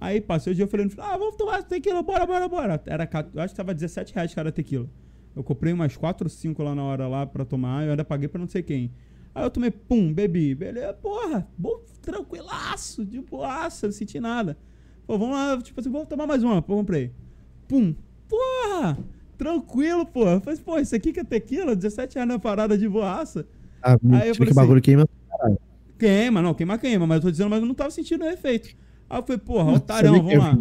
Aí passei o dia eu falei, ah, vamos tomar tequila, bora, bora, bora. Era, eu acho que tava 17 reais cada tequila. Eu comprei umas 4 ou 5 lá na hora lá pra tomar, eu ainda paguei pra não sei quem. Aí eu tomei, pum, bebi. Beleza, porra, bom, tranquilaço, de boaça, não senti nada. Pô, vamos lá, tipo assim, vamos tomar mais uma. Pô, comprei. Pum, porra, tranquilo, porra. Eu falei, pô, isso aqui que é tequila, 17 reais na parada de boaça. Ah, mentira, falei que assim, bagulho queima. Queima, não, queima, queima, mas eu tô dizendo, mas eu não tava sentindo o efeito. Aí eu falei, porra, otarão, vamos lá.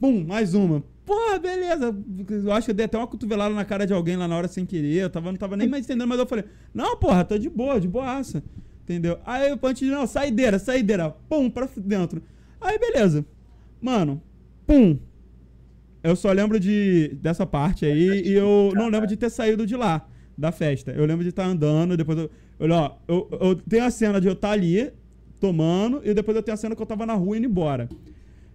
Pum, mais uma. Porra, beleza. Eu acho que eu dei até uma cotovelada na cara de alguém lá na hora sem querer. Eu tava, não tava nem mais entendendo, mas eu falei, não, porra, tô de boa, de boaça. Entendeu? Aí eu antes de, não, saideira, saideira. Pum, pra dentro. Aí, beleza. Mano, pum. Eu só lembro de dessa parte aí e eu não lembro de ter saído de lá, da festa. Eu lembro de estar andando, depois eu, Olha, ó, eu, eu tenho a cena de eu estar ali, tomando, e depois eu tenho a cena que eu tava na rua indo embora.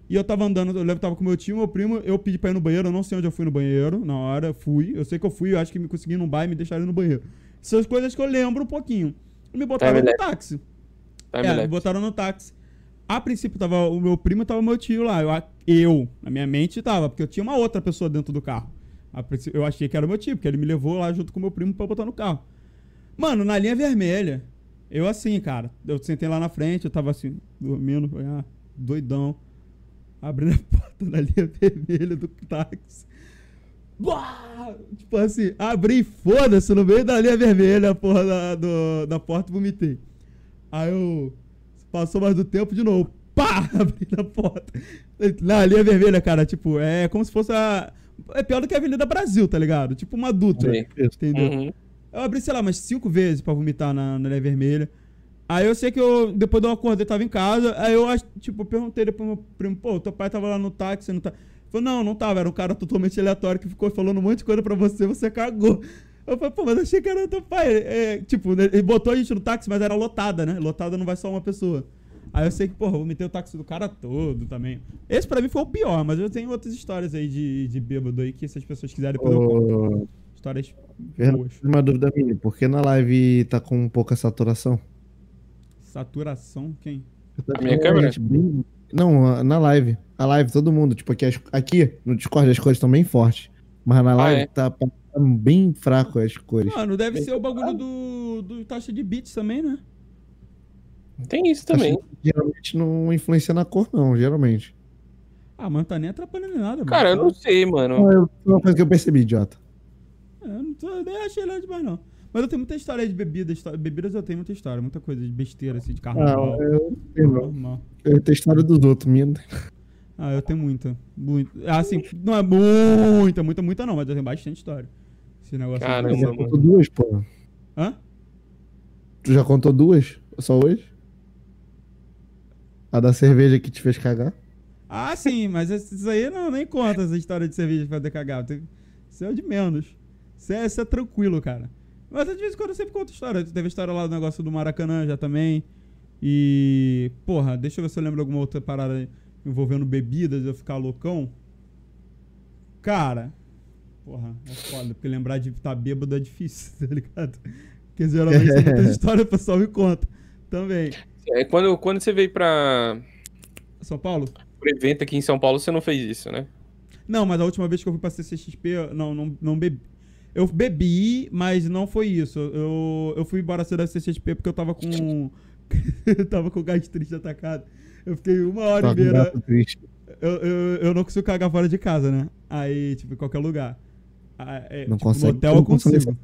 E eu tava andando, eu lembro tava com meu tio, meu primo, eu pedi pra ir no banheiro, eu não sei onde eu fui no banheiro, na hora, fui. Eu sei que eu fui, eu acho que me consegui num bar e me deixaram no banheiro. São as coisas que eu lembro um pouquinho. Me botaram no Time-lapse. táxi. Time É, me botaram no táxi. A princípio tava o meu primo e tava o meu tio lá. Eu, eu, na minha mente, tava, porque eu tinha uma outra pessoa dentro do carro. Eu achei que era o meu tio, porque ele me levou lá junto com o meu primo pra botar no carro. Mano, na linha vermelha, eu assim, cara, eu sentei lá na frente, eu tava assim, dormindo, falei, ah, doidão. Abrindo a porta na linha vermelha do táxi. Uá! Tipo assim, abri, foda-se, no meio da linha vermelha, a porra da, do- da porta e vomitei. Aí eu. Passou mais do tempo de novo. Pá! Abri na porta. Na linha vermelha, cara, tipo, é como se fosse a. É pior do que a Avenida Brasil, tá ligado? Tipo uma Dutra. Sim. Entendeu? Uhum. Eu abri, sei lá, umas cinco vezes pra vomitar na, na vermelha. Aí eu sei que eu, depois eu acordei, tava em casa. Aí eu, tipo, perguntei depois pro meu primo, pô, teu pai tava lá no táxi, não tá. Ele falou, não, não tava, era um cara totalmente aleatório que ficou falando um monte de coisa pra você, você cagou. Eu falei, pô, mas eu achei que era teu pai. É, tipo, né, ele botou a gente no táxi, mas era lotada, né? Lotada não vai só uma pessoa. Aí eu sei que, porra, eu vomitei o táxi do cara todo também. Esse pra mim foi o pior, mas eu tenho outras histórias aí de, de bêbado aí que se as pessoas quiserem depois eu. Ô, Histórias boas. uma dúvida minha, por que na live tá com pouca saturação? Saturação, quem? Tá Minha câmera? bem- Não, a- na live. A live, todo mundo. Tipo, aqui, aqui no Discord as cores estão bem fortes. Mas na live é? tá, tá bem fraco as cores. Mano, deve ser o bagulho do, do taxa de bits também, né? Tem isso também. Geralmente não influencia na cor, não, geralmente. Ah, mas não tá nem atrapalhando em nada, Cara, eu mano. não sei, mano. Não, eu- Foi uma coisa que eu percebi, idiota. É, eu não tô, nem achei nada demais, não. Mas eu tenho muita história de bebidas. Bebidas eu tenho muita história, muita coisa de besteira, assim, de carnaval. Não, eu não. normal. Eu tenho história dos outros, minha. Ah, eu tenho muita. Muito. Assim, não é muita, muita, muita não, mas eu tenho bastante história. Esse negócio. Caramba, Tu já contou duas, pô. Hã? Tu já contou duas? Só hoje? A da cerveja que te fez cagar? Ah, sim, mas isso aí não nem conta essa história de cerveja pra fazer cagar. Tem- Isso é o de menos. Isso é, isso é tranquilo, cara. Mas de vez em quando eu sempre conto história. Teve história lá do negócio do Maracanã já também. E. Porra, deixa eu ver se eu lembro de alguma outra parada envolvendo bebidas e eu ficar loucão. Cara. Porra, é foda, porque lembrar de estar bêbado é difícil, tá ligado? Porque geralmente muita história o pessoal me conta. Também. É, quando, quando você veio pra, São Paulo? pro evento aqui em São Paulo, você não fez isso, né? Não, mas a última vez que eu fui pra CCXP, não, não, não bebi. Eu bebi, mas não foi isso. Eu, eu fui embora cedo da CCXP porque eu tava com. eu tava com gastrite atacado. Eu fiquei uma hora Tá e meia. Eu, eu, eu não consigo cagar fora de casa, né? Aí, tipo, em qualquer lugar. Ah, é, Não tipo, consegue. No hotel eu consigo.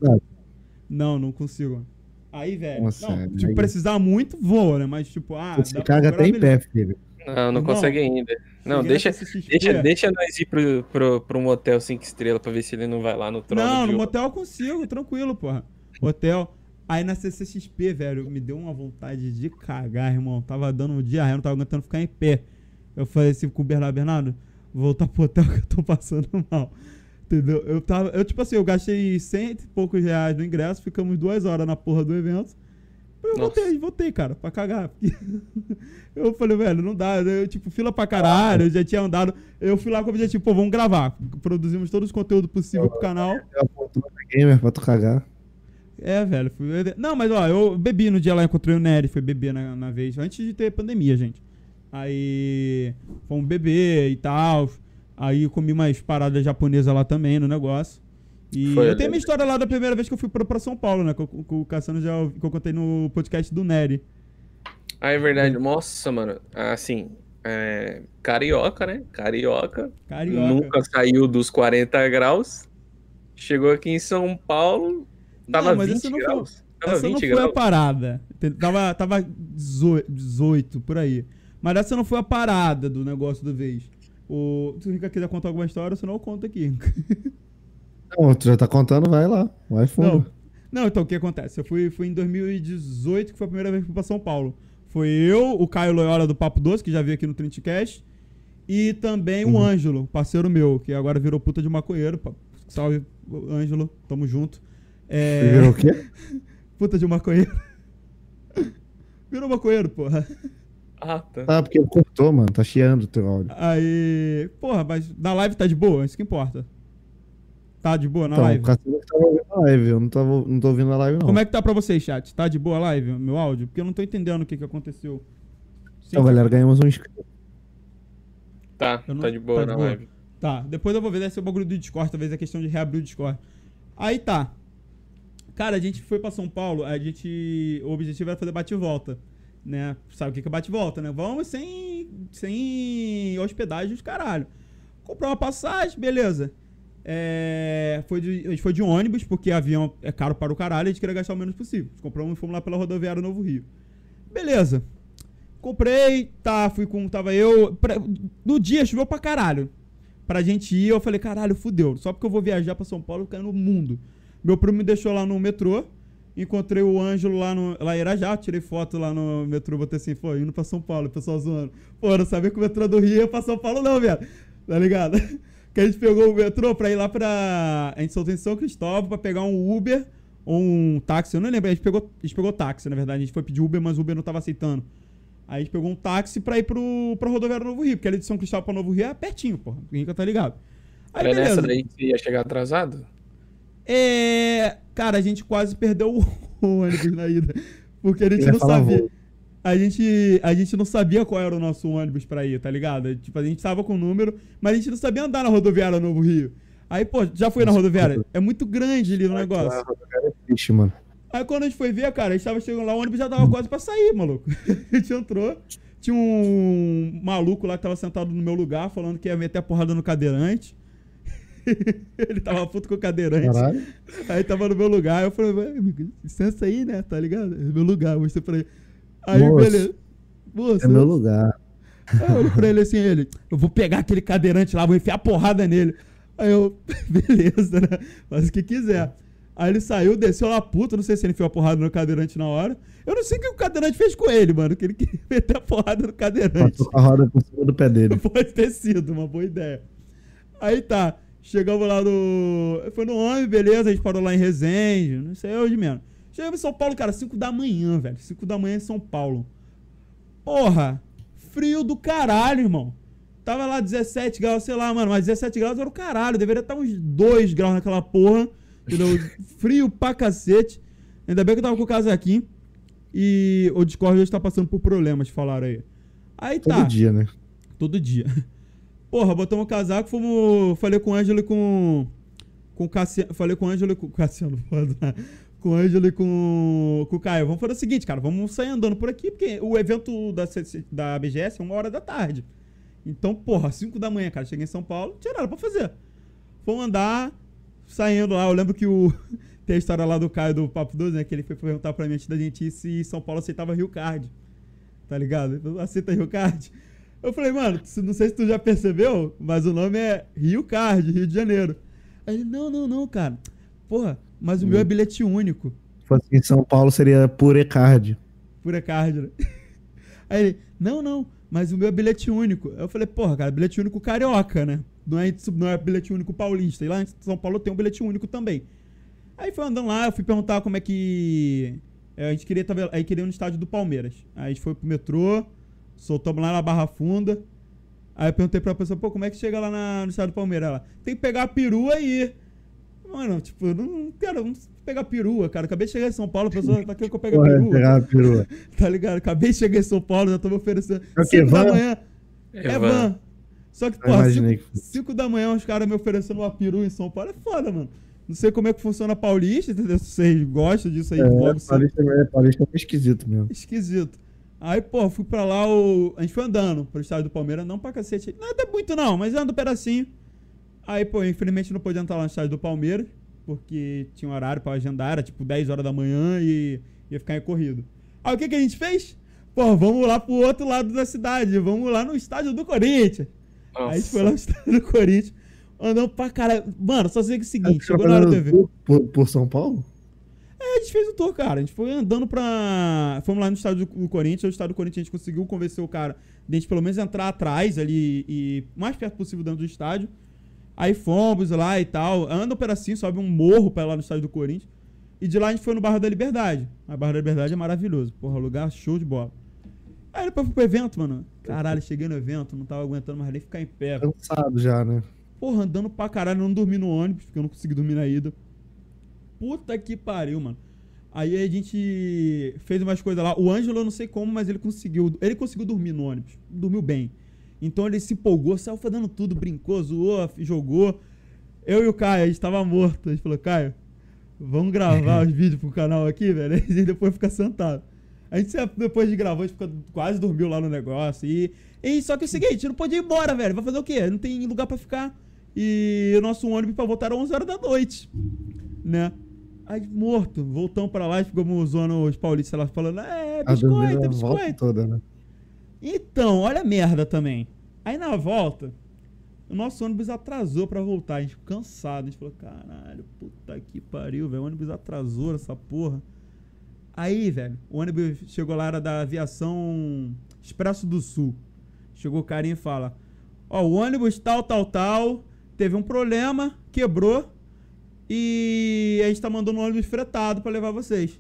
Não, não consigo. Aí, velho. Nossa, não, tipo, aí- precisar muito, voa, né? Mas, tipo, ah. Você caga até em pé, filho. Não, não consegue ainda. Não, Cheguei deixa, deixa, deixa nós ir pro, pro, pro hotel 5 estrelas pra ver se ele não vai lá no trono Não, no motel eu consigo, tranquilo, porra. Hotel. Aí na CCXP, velho, me deu uma vontade de cagar, irmão. Tava dando um diarreia, não tava aguentando ficar em pé. Eu falei assim com o Bernardo, Bernardo, voltar pro hotel que eu tô passando mal. Entendeu? Eu tava, eu tipo assim, eu gastei cento e poucos reais no ingresso, ficamos duas horas na porra do evento. Eu Nossa. voltei, voltei, cara, pra cagar. eu falei, velho, não dá. Eu, tipo, fila pra caralho, eu já tinha andado. Eu fui lá com o objetivo, pô, vamos gravar. Produzimos todo o conteúdo possível pro canal. É gamer pra tu cagar. É, velho. Fui. Não, mas ó, eu bebi no dia lá, encontrei o Nery, fui beber na, na vez, antes de ter pandemia, gente. Aí fomos beber e tal. Aí comi umas paradas japonesas lá também no negócio. E Foi eu tenho minha história lá da primeira vez que eu fui pra, pra São Paulo, né? Que, o Cassiano já que eu contei no podcast do Nery. Ah, é verdade. Nossa, mano. Assim, é, carioca, né? Carioca. Carioca. Nunca saiu dos 40 graus. Chegou aqui em São Paulo. Tava Não, mas 20 essa não foi- graus. Tava Essa não 20 foi graus. a parada. Tava, tava 18, 18 por aí. Mas essa não foi a parada do negócio do vez. O, se o Rica quiser contar alguma história, senão eu conto aqui. Não, tu já tá contando, vai lá. Vai fundo. Não. Não, então o que acontece? Eu fui, fui em 2018, que foi a primeira vez que fui pra São Paulo. Foi eu, o Caio Loyola do Papo Doce, que já veio aqui no Trintcast, e também Uhum. o Ângelo, parceiro meu, que agora virou puta de maconheiro. Salve, Ângelo, tamo junto. É, Virou o quê? puta de maconheiro. Virou maconheiro, porra. Ah, tá. Ah, porque cortou, mano. Tá chiando o teu áudio. Aí. Porra, mas na live tá de boa? Isso que importa. Tá de boa na Então, live? o Cassino que tava ouvindo a live. Eu não, tava, não tô ouvindo a live, não. Como é que tá pra vocês, chat? Tá de boa a live, meu áudio? Porque eu não tô entendendo o que que aconteceu. Sim, Então, galera, ganhamos um inscrito. Tá, não- tá de boa tá de na boa. live. Tá, depois eu vou ver, deve ser o bagulho do Discord, talvez a questão de reabrir o Discord. Aí tá. Cara, a gente foi pra São Paulo, a gente. O objetivo era fazer bate e volta. Né? Sabe o que que é bate e volta, né? Vamos sem. sem hospedagem os caralho. Comprar uma passagem, beleza. É, foi de, a gente foi de ônibus, porque avião é caro para o caralho, a gente queria gastar o menos possível. Compramos e fomos lá pela rodoviária Novo Rio. Beleza. Comprei, tá, fui com. Tava eu. pra- no dia choveu pra caralho. Pra gente ir, eu falei, caralho, fudeu. Só porque eu vou viajar pra São Paulo, eu caio no mundo. Meu primo me deixou lá no metrô. Encontrei o Ângelo lá no lá em Irajá, tirei foto lá no metrô, botei assim, pô, indo pra São Paulo, o pessoal zoando. Pô, não sabia que o metrô do Rio ia pra São Paulo, não, velho. Tá ligado? Que a gente pegou o metrô pra ir lá pra. A gente soltou em São Cristóvão pra pegar um Uber ou um táxi. Eu não lembro, a gente pegou, a gente pegou táxi, na verdade. A gente foi pedir Uber, mas o Uber não tava aceitando. Aí a gente pegou um táxi pra ir pro, pra rodoviária Novo Rio, porque ali de São Cristóvão pra Novo Rio é pertinho, porra. O Rica tá ligado. Aí, Era nessa beleza. daí que você ia chegar atrasado? É. Cara, a gente quase perdeu o ônibus na ida. Porque a gente não sabia. voo. A gente, a gente não sabia qual era o nosso ônibus pra ir, tá ligado? Tipo, a gente tava com o número, mas a gente não sabia andar na rodoviária Novo Rio. Aí, pô, já foi na rodoviária? É muito grande ali o negócio. Ah, cara, é triste, mano. Aí quando a gente foi ver, cara, a gente tava chegando lá, o ônibus já tava quase pra sair, maluco. A gente entrou, tinha um maluco lá que tava sentado no meu lugar, falando que ia meter a porrada no cadeirante. Ele tava puto com o cadeirante. Caralho. Aí tava no meu lugar, eu falei, "Ué, amigo, licença aí, né? Tá ligado? É meu lugar, eu mostrei pra ele. Aí, Moço, beleza. Moço, É meu lugar. Aí eu olhei pra ele assim, ele, eu vou pegar aquele cadeirante lá, vou enfiar a porrada nele. Aí eu, beleza, né? Faz o que quiser. Aí ele saiu, desceu lá puto, não sei se ele enfiou a porrada no cadeirante na hora. Eu não sei o que o cadeirante fez com ele, mano, que ele queria meter a porrada no cadeirante. Passou a roda por cima do pé dele. Pode ter sido uma boa ideia. Aí tá, chegamos lá no. Foi no ônibus, beleza, a gente parou lá em Resende, não sei hoje mesmo. Chegamos em São Paulo, cara, 5 da manhã, velho. 5 da manhã em São Paulo. Porra, frio do caralho, irmão. Tava lá 17 graus, sei lá, mano, mas 17 graus era o caralho. Deveria estar uns 2 graus naquela porra. Entendeu? Frio pra cacete. Ainda bem que eu tava com o casaquinho. E o Discord hoje tá passando por problemas, falaram aí. Aí Todo tá. dia, né? Todo dia. Porra, botamos o casaco, fomos. Falei com o Ângelo e com. Com o Cassiano. Falei com o Ângelo e com o Cassiano. Com o Ângelo e com, com o Caio. Vamos fazer o seguinte, cara. Vamos sair andando por aqui, porque o evento da, da BGS é uma hora da tarde. Então, porra, 5 da manhã, cara. Cheguei em São Paulo, não tinha nada pra fazer. Fomos andar, saindo lá. Eu lembro que o. Tem a história lá do Caio do Papo 12, né? Que ele foi perguntar pra mim antes da gente ir se São Paulo aceitava Rio Card. Tá ligado? Aceita Rio Card? Eu falei, mano, não sei se tu já percebeu, mas o nome é Rio Card, Rio de Janeiro. Aí ele, não, não, não, cara. Porra, mas o meu é bilhete único. Se fosse em São Paulo, seria Purecard. Pura card, né? Aí ele, não, não, mas o meu é bilhete único. Eu falei, porra, cara, bilhete único carioca, né? Não é, não é bilhete único paulista. E lá em São Paulo tem um bilhete único também. Aí foi andando lá, eu fui perguntar como é que. é, a gente queria, tava, aí queria ir no estádio do Palmeiras. Aí a gente foi pro metrô, soltamos lá na Barra Funda. Aí eu perguntei pra pessoa, pô, como é que chega lá na- no estádio do Palmeiras? Ela, tem que pegar a perua ir. Mano, tipo, eu não, quero não pegar perua, cara. Acabei de chegar em São Paulo, a pessoa tá querendo que eu pegue Porra, perua. pegar a perua. Tá ligado? Acabei de chegar em São Paulo, já tô me oferecendo. É o quê, 5 da van? manhã. É, van. Só que, Eu porra, imaginei 5 da manhã os caras me oferecendo uma peru em São Paulo é foda, mano. Não sei como é que funciona a Paulista, entendeu? Se vocês gostam disso aí, É, logo. Paulista, é, Paulista é esquisito mesmo. Esquisito. Aí, pô, fui pra lá, o... a gente foi andando pro estádio do Palmeiras, não pra cacete. Não é muito não, mas anda um pedacinho. Aí, pô, infelizmente não podia entrar lá no estádio do Palmeiras, porque tinha um horário pra agendar, era tipo 10 horas da manhã e ia ficar em corrido. Aí o que, que a gente fez? Pô, vamos lá pro outro lado da cidade, vamos lá no estádio do Corinthians. Aí a gente foi lá no estádio do Corinthians, andamos pra caralho. Mano, só sei que é o seguinte, chegou na hora evento. tour por, por São Paulo? É, a gente fez o tour, cara. A gente foi andando pra. Fomos lá no estádio do Corinthians. No estádio do Corinthians a gente conseguiu convencer o cara de a gente pelo menos entrar atrás ali e mais perto possível dentro do estádio. Aí fomos lá e tal. Anda um pedacinho, sobe um morro pra lá no estádio do Corinthians. E de lá a gente foi no Barra da Liberdade. A Barra da Liberdade é maravilhoso. Porra, lugar show de bola. Aí depois fui pro evento, mano. Caralho, cheguei no evento, não tava aguentando mais nem ficar em pé. Cansado já, né? Porra, andando pra caralho, não dormi no ônibus, porque eu não consegui dormir na ida. Puta que pariu, mano. Aí a gente fez umas coisas lá. O Ângelo, eu não sei como, mas ele conseguiu. Ele conseguiu dormir no ônibus. Dormiu bem. Então ele se empolgou, saiu fazendo tudo, brincou, zoou, jogou. Eu e o Caio, a gente tava morto. A gente falou, Caio, vamos gravar os vídeos pro canal aqui, velho. E depois fica sentado. A gente depois de gravar, a gente ficou, quase dormiu lá no negócio. E, e só que é o seguinte, não podia ir embora, velho. Vai fazer o quê? Não tem lugar pra ficar. E o nosso ônibus pra voltar era 11 horas da noite. Né? Aí, morto. Voltamos pra lá e ficamos zoando os paulistas lá falando: é, biscoito, é a biscoito. toda, né? Então, olha a merda também. Aí na volta, o nosso ônibus atrasou pra voltar. A gente ficou cansado. A gente falou, caralho, puta que pariu, velho. O ônibus atrasou essa porra. Aí, velho, o ônibus chegou lá, era da aviação Expresso do Sul. Chegou o carinha e fala: Ó, o ônibus tal, tal, tal, teve um problema, quebrou. E a gente tá mandando um ônibus fretado pra levar vocês.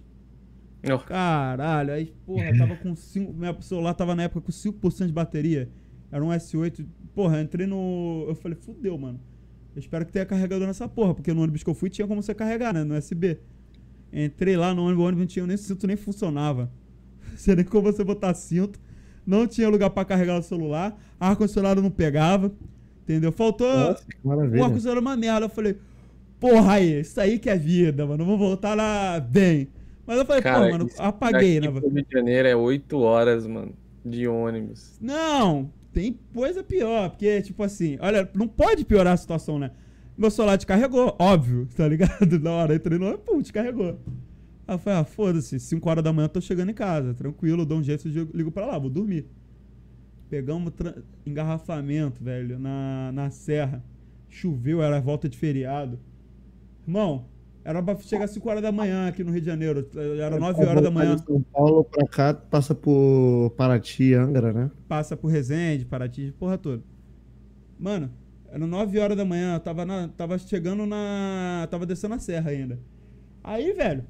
Ó, Caralho, aí, porra, tava com 5. Meu celular tava na época com 5% de bateria. Era um S8. Porra, entrei no. Eu falei, fudeu, mano. Eu espero que tenha carregador nessa porra, porque no ônibus que eu fui tinha como você carregar, né? No USB. Entrei lá no ônibus, o ônibus não tinha nem cinto, nem funcionava. Não tinha nem como você botar cinto. Não tinha lugar pra carregar o celular. Ar-condicionado não pegava. Entendeu? Faltou. Nossa, que O maravilha. ar-condicionado era uma merda. Eu falei, porra aí, isso aí que é vida, mano. Vamos voltar lá bem. Mas eu falei, Cara, pô, mano, apaguei, né? Rio de Janeiro é 8 horas, mano, de ônibus. Não, tem coisa pior, porque, tipo assim, olha, não pode piorar a situação, né? Meu celular descarregou, óbvio, tá ligado? Na hora entrei no pum, descarregou. Aí eu falei, ah, foda-se, 5 horas da manhã eu tô chegando em casa, tranquilo, dou um jeito ligo pra lá, vou dormir. Pegamos engarrafamento, velho, na, na serra. Choveu, era volta de feriado. Irmão, era pra chegar às 5 horas da manhã aqui no Rio de Janeiro. Era 9 horas da manhã. De São Paulo pra cá, passa por Paraty, Angra, né? passa por Resende, Paraty, porra toda. Mano, era 9 horas da manhã, eu tava, na, tava chegando na. Tava descendo a serra ainda. Aí, velho,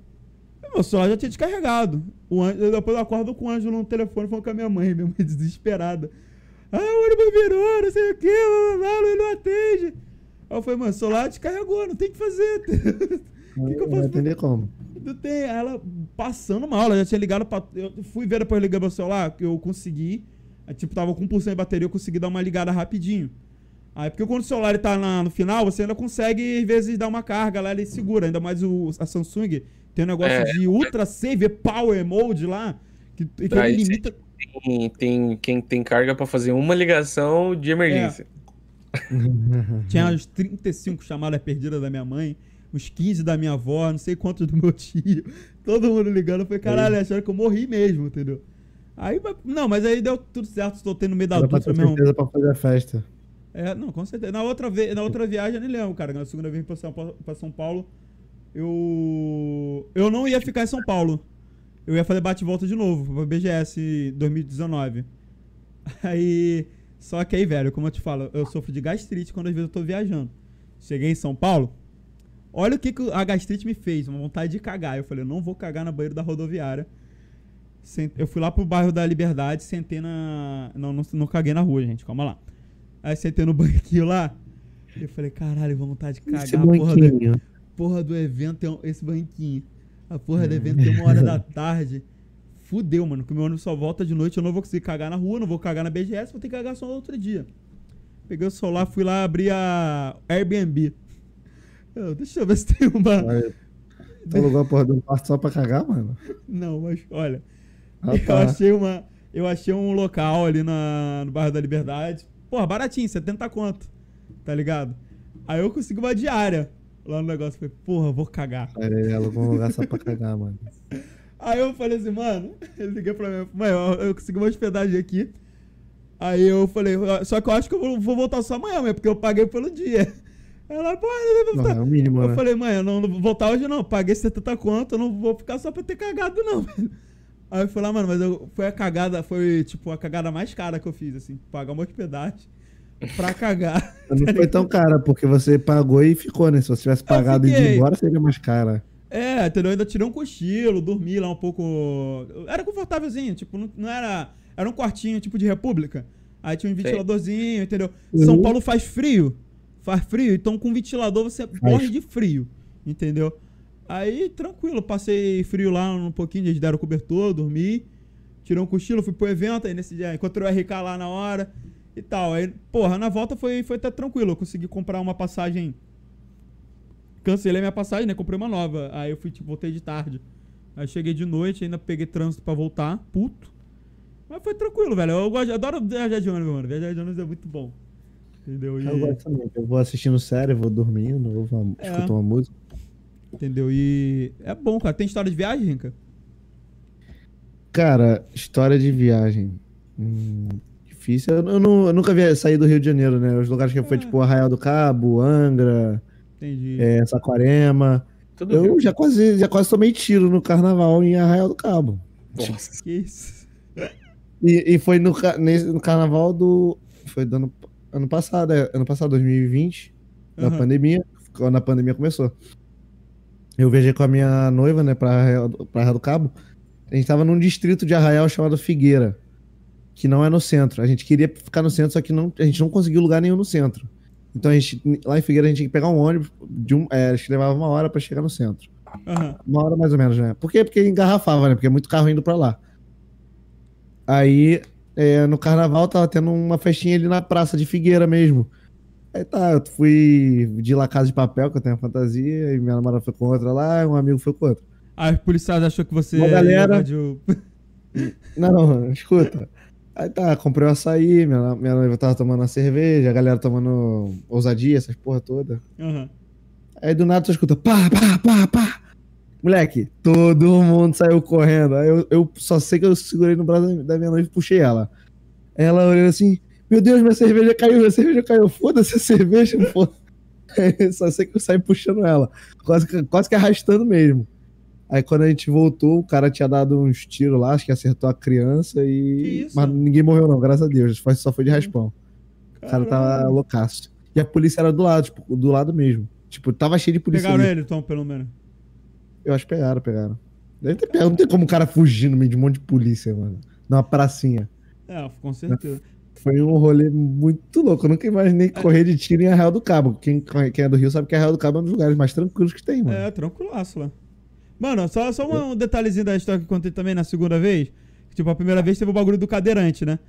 meu celular já tinha descarregado. O Ângelo, depois eu acordo com o Ângelo no telefone falando com a minha mãe, minha mãe desesperada. Ah, o ônibus virou, não sei o que, blá, blá, blá, ele não atende. Aí eu falei, mano, o celular descarregou, não tem o que fazer. O que, que eu Não posso entender como. não tem, ela passando mal, ela já tinha ligado pra. Eu fui ver depois ligar meu celular, que eu consegui. tipo, tava com 1% de bateria, eu consegui dar uma ligada rapidinho. Aí, porque quando o celular tá na- no final, você ainda consegue, às vezes, dar uma carga lá, ele segura. Ainda mais o, a Samsung tem um negócio É. de Ultra Save Power Mode lá, que, que ele limita. Tem, tem quem tem carga pra fazer uma ligação de emergência. Tinha uns 35 chamadas perdidas da minha mãe, uns 15 da minha avó, não sei quantos do meu tio. Todo mundo ligando. Eu falei, caralho, acharam que eu morri mesmo, entendeu? Aí, não, mas aí deu tudo certo, soltei no meio da ter mesmo. certeza pra fazer a festa. É, não, com certeza. Na outra, ve na outra viagem eu nem lembro, cara. Na segunda vez pra São Paulo, pra São Paulo eu. Eu não ia ficar em São Paulo. Eu ia fazer bate e volta de novo, pra BGS 2019. Aí. Só que aí, velho, como eu te falo, eu sofro de gastrite quando às vezes eu tô viajando. Cheguei em São Paulo. Olha o que, que a gastrite me fez, uma vontade de cagar. Eu falei, eu não vou cagar na banheiro da rodoviária. Eu fui lá pro bairro da Liberdade, sentei na. Não, não, não caguei na rua, gente, calma lá. Aí sentei no banquinho lá. Eu falei, caralho, vontade de cagar. Esse porra do, porra do evento tem um- esse banquinho. A porra do evento tem uma hora da tarde. Fudeu, mano, que o meu ônibus só volta de noite. Eu não vou conseguir cagar na rua, não vou cagar na BGS, vou ter que cagar só no outro dia. Peguei o celular, fui lá abrir a Airbnb. Eu, deixa eu ver se tem uma. Vai- Tu alugou a porra de um quarto só pra cagar, mano? Não, mas olha. Ah, Eu tá. achei uma. Eu achei um local ali na, no bairro da Liberdade. Porra, baratinho, 70 conto. Tá ligado? Aí eu consegui uma diária lá no negócio. Falei, porra, vou cagar. Aí alugou um lugar só pra cagar, mano. Aí eu falei assim, mano, eu liguei pra mim, mãe, eu, eu consegui uma hospedagem aqui. Aí eu falei, só que eu acho que eu vou, vou voltar só amanhã, mesmo, porque eu paguei pelo dia. Ela, pô, eu Não, é o mínimo, Eu né? falei, mãe, eu não, não vou voltar hoje não, paguei 70 conto, eu não vou ficar só pra ter cagado não. Aí eu falei, ah, mano, mas eu, foi a cagada, foi tipo a cagada mais cara que eu fiz, assim, pagar uma hospedagem pra cagar. Não foi tão cara, porque você pagou e ficou, né? Se você tivesse pagado e ido embora, seria mais cara. É, entendeu? Ainda tirei um cochilo, dormi lá um pouco. Era confortávelzinho, tipo, não, não era. Era um quartinho tipo de república. Aí tinha um ventiladorzinho, entendeu? São Uhum. Paulo faz frio. Faz frio, então com ventilador você morre de frio, entendeu? Aí, tranquilo, passei frio lá um pouquinho, eles deram cobertor, dormi, tirei um cochilo, fui pro evento, aí nesse dia encontrei o RK lá na hora e tal. Aí, porra, na volta foi, foi até tranquilo, eu consegui comprar uma passagem. Cancelei minha passagem, né? Comprei uma nova. Aí eu fui, tipo, voltei de tarde. Aí cheguei de noite, ainda peguei trânsito pra voltar, puto. Mas foi tranquilo, velho. Eu gosto, adoro viajar de ônibus, mano. Viajar de ônibus é muito bom. Entendeu? E, Eu gosto também. Eu vou assistindo série, vou dormindo, vou uma, É. escuto uma música. entendeu? E é bom, cara. Tem história de viagem, Rinca? Cara, história de viagem. Hum, difícil. Eu, eu não- eu nunca vi sair do Rio de Janeiro, né? Os lugares que eu fui, É. tipo, Arraial do Cabo, Angra, Entendi. é, Saquarema. Tudo Eu Rio. já quase, já quase tomei tiro no carnaval em Arraial do Cabo. Nossa. Que isso? E, e foi no, no carnaval do. Foi do ano, ano passado, é, ano passado, 2020, na Aham. pandemia, quando a pandemia começou. Eu viajei com a minha noiva, né, pra Arraial, do- pra Arraial do Cabo. A gente tava num distrito de Arraial chamado Figueira, que não é no centro. A gente queria ficar no centro, só que não, a gente não conseguiu lugar nenhum no centro. Então a gente, lá em Figueira a gente tinha que pegar um ônibus de um, é, acho que levava uma hora pra chegar no centro. Aham. Uma hora mais ou menos, né? Por quê? Porque engarrafava, né? Porque é muito carro indo pra lá. Aí, é, no carnaval, tava tendo uma festinha ali na praça de Figueira mesmo. Aí tá, eu fui de La Casa de Papel, que eu tenho a fantasia, e minha namorada foi com outra lá, um amigo foi com outra. Aí os policiais achou que você Uma galera- invadiu- Não, não, escuta. Aí tá, comprei o açaí, minha, minha noiva tava tomando uma cerveja, a galera tomando ousadia, essas porra toda. Aham. Aí do nada tu escuta pá, pá, pá, pá. Moleque, todo mundo saiu correndo. Aí eu, eu só sei que eu segurei no braço da- minha noiva e puxei ela. Ela olhando assim, meu Deus, minha cerveja caiu, minha cerveja caiu. Foda-se a cerveja, pô. só sei que eu saí puxando ela. Quase que, quase que arrastando mesmo. Aí quando a gente voltou, o cara tinha dado uns tiros lá, acho que acertou a criança e. Mas ninguém morreu, não, graças a Deus. Só foi de raspão. O cara tava loucaço. E a polícia era do lado, tipo, do lado mesmo. Tipo, tava cheio de polícia. Pegaram ali. ele, então, pelo menos. Eu acho que pegaram, pegaram. Deve ter pegado. Não tem como o cara fugir no meio de um monte de polícia, mano. Numa pracinha. É, com certeza. Foi um rolê muito louco. Eu nunca imaginei correr de tiro em Arraial do Cabo. Quem, quem é do Rio sabe que Arraial do Cabo é um dos lugares mais tranquilos que tem, mano. É, tranquilaço lá. Mano, só, só um detalhezinho da história que eu contei também na segunda vez. Tipo, a primeira vez teve o bagulho do cadeirante, né?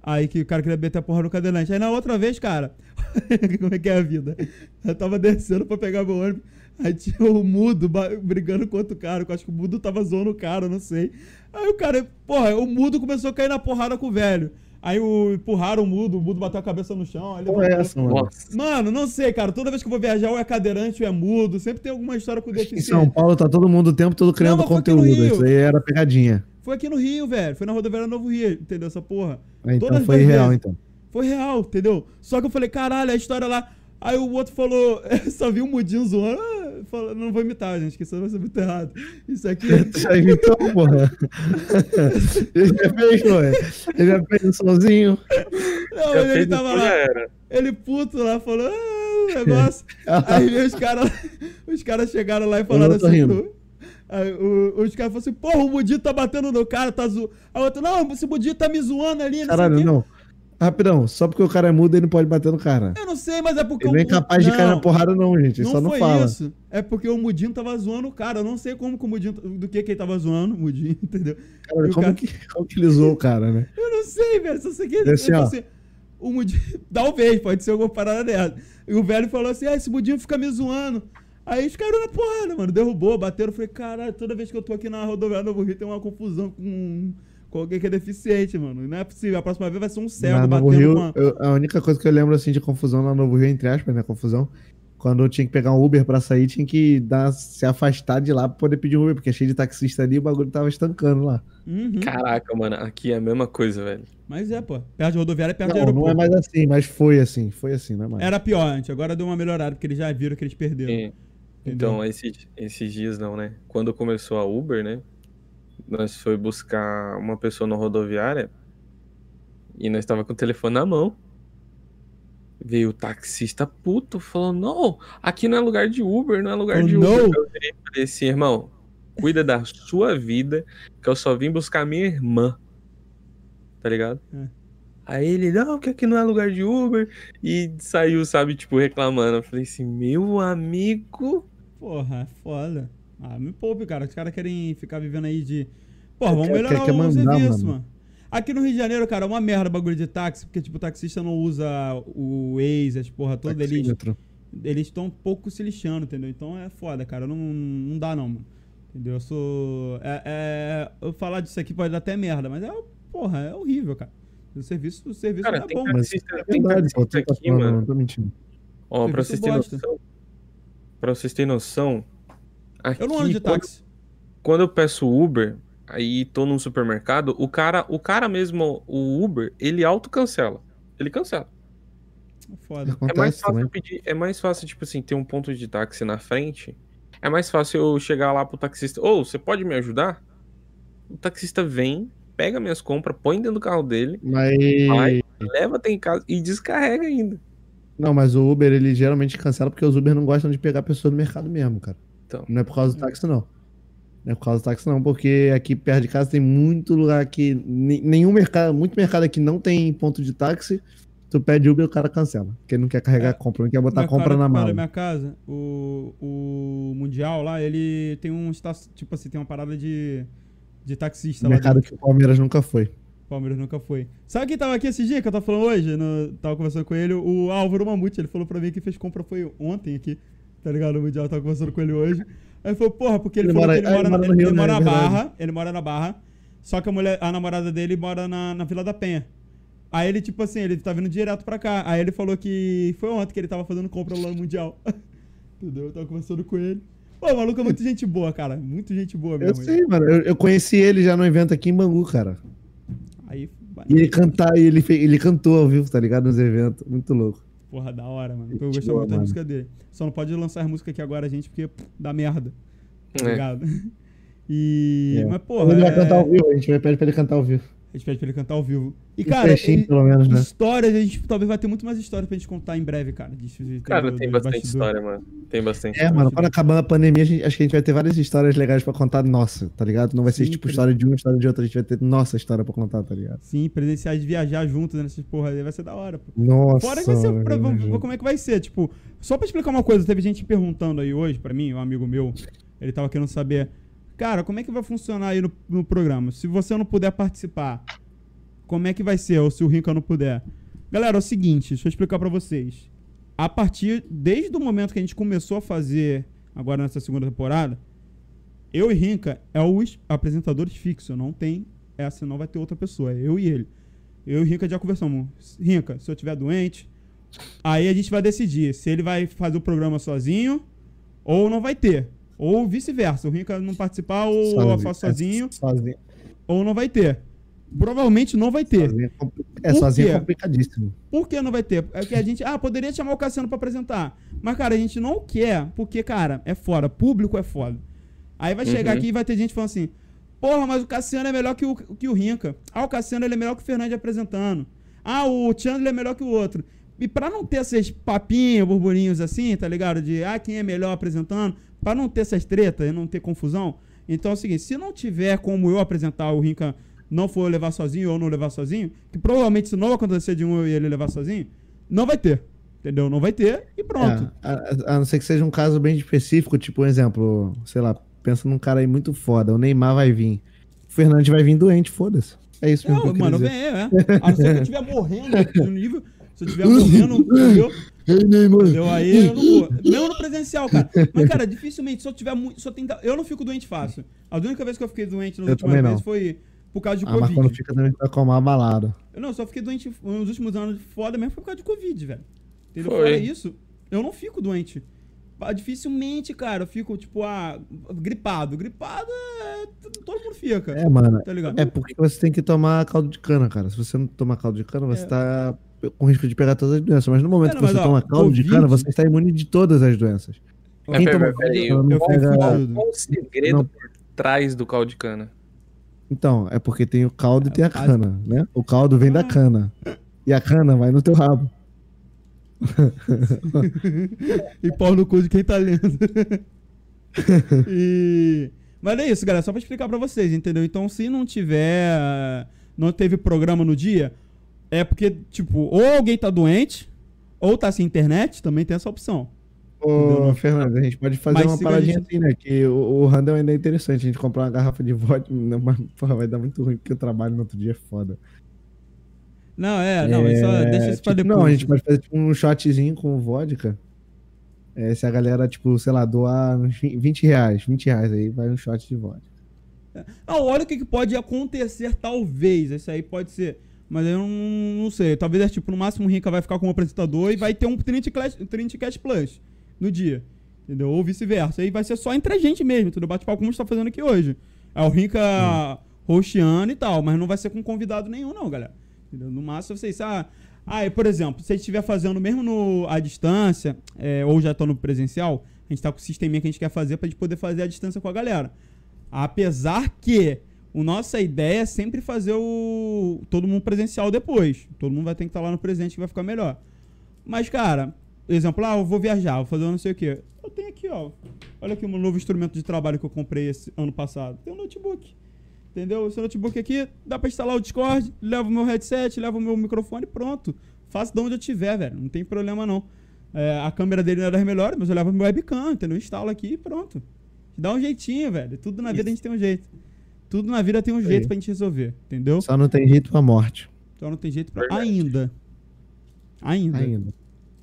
Aí que o cara queria meter a porra no cadeirante. Aí na outra vez, cara, como é que é a vida? Eu tava descendo pra pegar meu ônibus. Aí tinha o mudo brigando com outro cara. Eu acho que o mudo tava zoando o cara, não sei. Aí o cara, porra, o mudo começou a cair na porrada com o velho. Aí o, empurraram o mudo, o mudo bateu a cabeça no chão. Aí Qual é essa, mano? Mano, não sei, cara. Toda vez que eu vou viajar, ou é cadeirante ou é mudo. Sempre tem alguma história com Em deficiente. São Paulo tá todo mundo o tempo todo criando Não, conteúdo. Isso aí era pegadinha. Foi aqui no Rio, velho. Foi na rodoviária Novo Rio, entendeu? Essa porra. Ah, Então Todas foi real, vezes. então. Foi real, entendeu? Só que eu falei, caralho, a história lá. Aí o outro falou, só vi um mudinho zoando. Ah, falou, não vou imitar, gente, que isso vai ser muito errado. Isso aqui. Tu já imitou, porra? Ele já fez, pô. Ele já fez sozinho. Não, ele, fez tava lá. era. Ele puto lá, falou, ah, negócio. Aí veio os caras. Os caras chegaram lá e falaram Eu tô assim. Aí, o- os caras falaram assim, porra, o Mudinho tá batendo no cara, tá zoando. A outra, não, esse Mudinho tá me zoando ali, não sei o Caralho, quê." não. Rapidão, só porque o cara é mudo, ele não pode bater no cara. Eu não sei, mas é porque Ele não é o- capaz de cair na não. porrada, não, gente. Ele Não só não foi fala. isso. É porque o Mudinho tava zoando o cara. Eu não sei como que o Mudinho. Do que que ele tava zoando, o Mudinho, entendeu? Cara, o como, cara- Que, como que ele zoou o cara, né? Eu não sei, velho. Só sei que ele, assim, ó. O Mudinho. Talvez, pode ser alguma parada dessa. E o velho falou assim: ah, esse Mudinho fica me zoando. Aí os caras na porrada, mano. Derrubou, bateram. Eu falei, caralho, toda vez que eu tô aqui na rodoviária Novo Rio tem uma confusão com alguém que é deficiente, mano. Não é possível. A próxima vez vai ser um cego na batendo Novo Rio, com a. eu- a única coisa que eu lembro assim de confusão na Novo Rio, entre aspas, né? Confusão. Quando eu tinha que pegar um Uber pra sair, tinha que dar, se afastar de lá pra poder pedir um Uber, porque é cheio de taxista ali e o bagulho tava estancando lá. Uhum. Caraca, mano, aqui é a mesma coisa, velho. Mas é, pô. Perto de rodoviária é perto de Não, aeroporto. não é mais assim, mas foi assim, foi assim, não é mais. Era pior antes, agora deu uma melhorada, porque eles já viram que eles perderam. E- então, esses, esses dias não, né? Quando começou a Uber, né? Nós foi buscar uma pessoa na rodoviária e nós tava com o telefone na mão. Veio o taxista puto, falou: Não, aqui não é lugar de Uber, não é lugar Oh, de Uber. não. Eu falei assim, irmão, cuida da sua vida, que eu só vim buscar minha irmã. Tá ligado? É. Aí ele, não, que aqui não é lugar de Uber. E saiu, sabe, tipo, reclamando. Eu falei assim, meu amigo. Porra, é foda. Ah, me poupe, cara. Os caras querem ficar vivendo aí de. Porra, vamos Quer- melhorar quer- quer o mandar, serviço, mano. mano. Aqui no Rio de Janeiro, cara, é uma merda o bagulho de táxi, porque, tipo, o taxista não usa o Waze, as porra toda, eles Taxímetro. eles estão um pouco se lixando, entendeu? Então é foda, cara. Não, não dá, não, mano. Entendeu? Eu sou. É, é- eu falar disso aqui pode dar até merda, mas é, porra, é horrível, cara. O serviço, o serviço Cara, não é tem bom. Mas taxista, é tem verdade, pô. taxista tá aqui, mano. não tô mentindo. Ó, pra vocês terem noção. Pra vocês terem noção. Aqui, Eu não ando de quando- táxi. quando eu peço Uber, aí tô num supermercado, o cara, o cara mesmo, o Uber, ele autocancela. Ele cancela. É foda. É mais fácil pedir, é mais fácil, tipo assim, ter um ponto de táxi na frente. É mais fácil eu chegar lá pro taxista, ô, você pode me ajudar? O taxista vem, pega minhas compras, põe dentro do carro dele, Mas. vai, leva até em casa e descarrega ainda. Não, mas o Uber, ele geralmente cancela porque os Uber não gostam de pegar pessoa no mercado mesmo, cara. Então. Não é por causa do táxi, não. Não é por causa do táxi, não, porque aqui perto de casa tem muito lugar que. ne- Nenhum mercado, muito mercado aqui não tem ponto de táxi. Tu pede Uber, o cara cancela. Porque ele não quer carregar É. a compra, não quer botar compra cara na mala. minha casa, o, o Mundial lá, ele tem um tipo assim, tem uma parada de, de taxista lá mercado que o Palmeiras nunca foi. Palmeiras nunca foi. Sabe quem tava aqui esse dia que eu tava falando hoje? No, tava conversando com ele, o Álvaro Mamute. Ele falou pra mim que fez compra foi ontem aqui, tá ligado? No Mundial, eu tava conversando com ele hoje. Aí ele falou, porra, porque ele, Ele falou mora- que ele ah, mora, ele na- mora ele, Rio, ele né? mora É na verdade. Barra, ele mora na Barra, só que a, mulher, a namorada dele mora na, na Vila da Penha. Aí ele, tipo assim, ele tá vindo direto pra cá. Aí ele falou que foi ontem que ele tava fazendo compra lá no Mundial. Entendeu? Eu tava conversando com ele. Pô, o maluco é muito gente boa, cara. Muito gente boa Eu mesmo. sei, mano. Eu, eu conheci ele já no evento aqui em Bangu, cara. Aí, E ele cantar, ele, ele cantou ao vivo, tá ligado? Nos eventos. Muito louco. Porra, da hora, mano. Eu gosto boa, muito da música dele. Só não pode lançar as músicas aqui agora, gente, porque pff, dá merda. Tá É. ligado? E. É. Mas, porra. ele vai é- cantar ao vivo, a gente vai pedir pra ele cantar ao vivo. A gente pede pra ele cantar ao vivo. E, cara, e- pelo menos, né? histórias, a gente talvez vai ter muito mais histórias pra gente contar em breve, cara. disso, de- Cara, do- tem bastante bastidores. história, mano. Tem bastante É, mano, quando acabar a pandemia, a gente- acho que a gente vai ter várias histórias legais pra contar nossa, tá ligado? Não vai ser Sim, tipo história de um, história de outro, a gente vai ter nossa história pra contar, tá ligado? Sim, presenciais de viajar juntos nessas porra aí vai ser da hora, pô. Nossa. Fora que vai ser. pra- vamos como é que vai ser. Tipo, só pra explicar uma coisa, teve gente perguntando aí hoje pra mim, um amigo meu, ele tava querendo saber, cara, como é que vai funcionar aí no, no programa? Se você não puder participar, como é que vai ser? Ou se o Rinca não puder? Galera, é o seguinte, deixa eu explicar pra vocês. A partir, desde o momento que a gente começou a fazer, agora nessa segunda temporada, eu e Rinca é os apresentadores fixos, não tem essa, não vai ter outra pessoa, é eu e ele. Eu e o Rinca já conversamos. Rinca, se eu tiver doente, aí a gente vai decidir se ele vai fazer o programa sozinho ou não vai ter. Ou vice-versa. O Rinca não participar ou eu Sozinho. faço sozinho É, sozinho. ou não vai ter. Provavelmente não vai ter. Sozinho é É, Por sozinho quê? é complicadíssimo. Por que não vai ter? É que a gente, ah, poderia chamar o Cassiano pra apresentar. Mas, cara, a gente não quer, porque, cara, é foda. Público é foda. Aí vai chegar Uhum. aqui e vai ter gente falando assim: Porra, mas o Cassiano é melhor que o, que o Rinca. Ah, o Cassiano ele é melhor que o Fernandes apresentando. Ah, o Chandler é melhor que o outro. E pra não ter esses papinhos, burburinhos assim, tá ligado? De ah, quem é melhor apresentando, pra não ter essas tretas e não ter confusão. Então é o seguinte: se não tiver como eu apresentar o Rinca não for levar sozinho ou não levar sozinho, que provavelmente isso não vai acontecer de um eu e ele levar sozinho, não vai ter. Entendeu? Não vai ter e pronto. É, a, a não ser que seja um caso bem específico, tipo um exemplo, sei lá, pensa num cara aí muito foda, o Neymar vai vir. O Fernandes vai vir doente, foda-se. É isso mesmo. que Não, eu mano, queria vem, dizer. é. A não ser que eu estiver morrendo no nível. Se eu estiver morrendo, entendeu? Ei, Neymar. Entendeu? Aí eu não vou. Mesmo no presencial, cara. Mas, cara, dificilmente, se eu tiver muito. Se eu, tentar, eu não fico doente fácil. A única vez que eu fiquei doente nas Eu últimas vezes foi por causa de Ah, mas Covid. quando fica também fica com uma balada. Eu não, só fiquei doente nos últimos anos foda mesmo foi por causa de Covid, velho. Entendeu? Foi. Fora isso, eu não fico doente. Ah, Dificilmente, cara, eu fico, tipo, ah, gripado. Gripado é. Todo mundo fica. É, mano. Tá ligado? É porque você tem que tomar caldo de cana, cara. Se você não tomar caldo de cana, você É. tá com risco de pegar todas as doenças. Mas no momento É, não, que você ó, toma caldo de Covid- cana, você está imune de todas as doenças. Mas Quem pera- toma caldo de eu pega... Qual o segredo Não. por trás do caldo de cana? Então, é porque tem o caldo e tem a cana, né? O caldo vem da Ah. cana. E a cana vai no teu rabo. e pau no cu de quem tá lendo. e... Mas é isso, galera. Só pra explicar pra vocês, entendeu? Então, se não tiver. Não teve programa no dia, é porque, tipo, ou alguém tá doente, ou tá sem internet, também tem essa opção. Ô, Fernando, a gente pode fazer Mas uma paradinha gente- assim, né? Que o, o random ainda é interessante. A gente comprar uma garrafa de vodka, mas, porra, vai dar muito ruim, porque o trabalho no outro dia é foda. Não, é, não, é só É, deixa isso pra tipo, depois. Não, a gente pode fazer tipo, um shotzinho com vodka. É, se a galera, tipo, sei lá, doar uns 20 reais, 20 reais aí, vai um shot de vodka. Não, olha o que, que pode acontecer, talvez. Isso aí pode ser. Mas eu não, não sei. Talvez, é, tipo, no máximo o Rica vai ficar como apresentador e vai ter um Trinity Clash, Trinity Cash Plus no dia. Entendeu? Ou vice-versa. Aí vai ser só entre a gente mesmo, entendeu? Bate-papo como a gente tá fazendo aqui hoje. É o Rica roxeando e tal, mas não vai ser com convidado nenhum, não, galera. Entendeu? No máximo vocês. Ah, ah, e, por exemplo, se a gente estiver fazendo mesmo no, à distância, é, ou já tô no presencial, a gente tá com o sisteminha que a gente quer fazer pra gente poder fazer a distância com a galera. Apesar que a nossa ideia é sempre fazer o todo mundo presencial depois. Todo mundo vai ter que estar lá no presente que vai ficar melhor. Mas, cara, exemplo, ah, eu vou viajar, vou fazer não sei o quê. Eu tenho aqui, ó. Olha aqui um novo instrumento de trabalho que eu comprei esse ano passado. Tem um notebook. Entendeu? Esse notebook aqui, dá pra instalar o Discord, levo o meu headset, levo o meu microfone pronto. Faço de onde eu tiver, velho. Não tem problema não. É, a câmera dele não é das melhores, mas eu levo meu webcam, entendeu? Instalo aqui e pronto. Dá um jeitinho, velho. Tudo na vida a gente tem um jeito. Tudo na vida tem um jeito pra gente resolver, entendeu? Só não tem jeito pra morte. Então não tem jeito pra... Verdade. Ainda. Ainda. Ainda.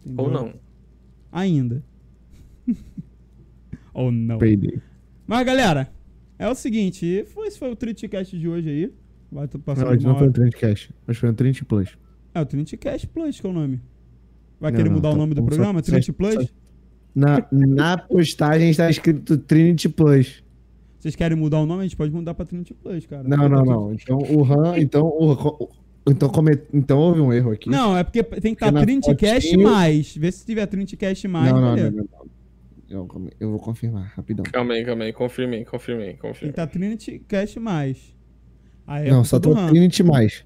entendeu? Ou não. Ainda. Ou não. Payday. Mas, galera, é o seguinte. Foi, esse foi o Triticast de hoje aí. Vai tô passando Não, não foi. Trend Cash. Hoje foi um Trend Plus. É o Triticast Plus, que é o nome. Vai Não, querer não, mudar o tá nome do bom, só- programa? só- Trinity Plus? só- Na, na postagem está escrito Trinity Plus. Vocês querem mudar o nome? A gente pode mudar pra Trinity Plus, cara. Não, não, tá não. Então o RAM. Então, o, então, come, então houve um erro aqui. Não, é porque tem que estar Porque na Trinicast fotinho- mais. Vê se tiver Trinicast mais, não, não, não, não, não. Eu, vou confirmar, rapidão. Calma aí, calma aí. Confirmei, confirmei, Tem que confirmei. estar Trinicast mais. Aí é não, culpa só tô RAM. Trinity mais.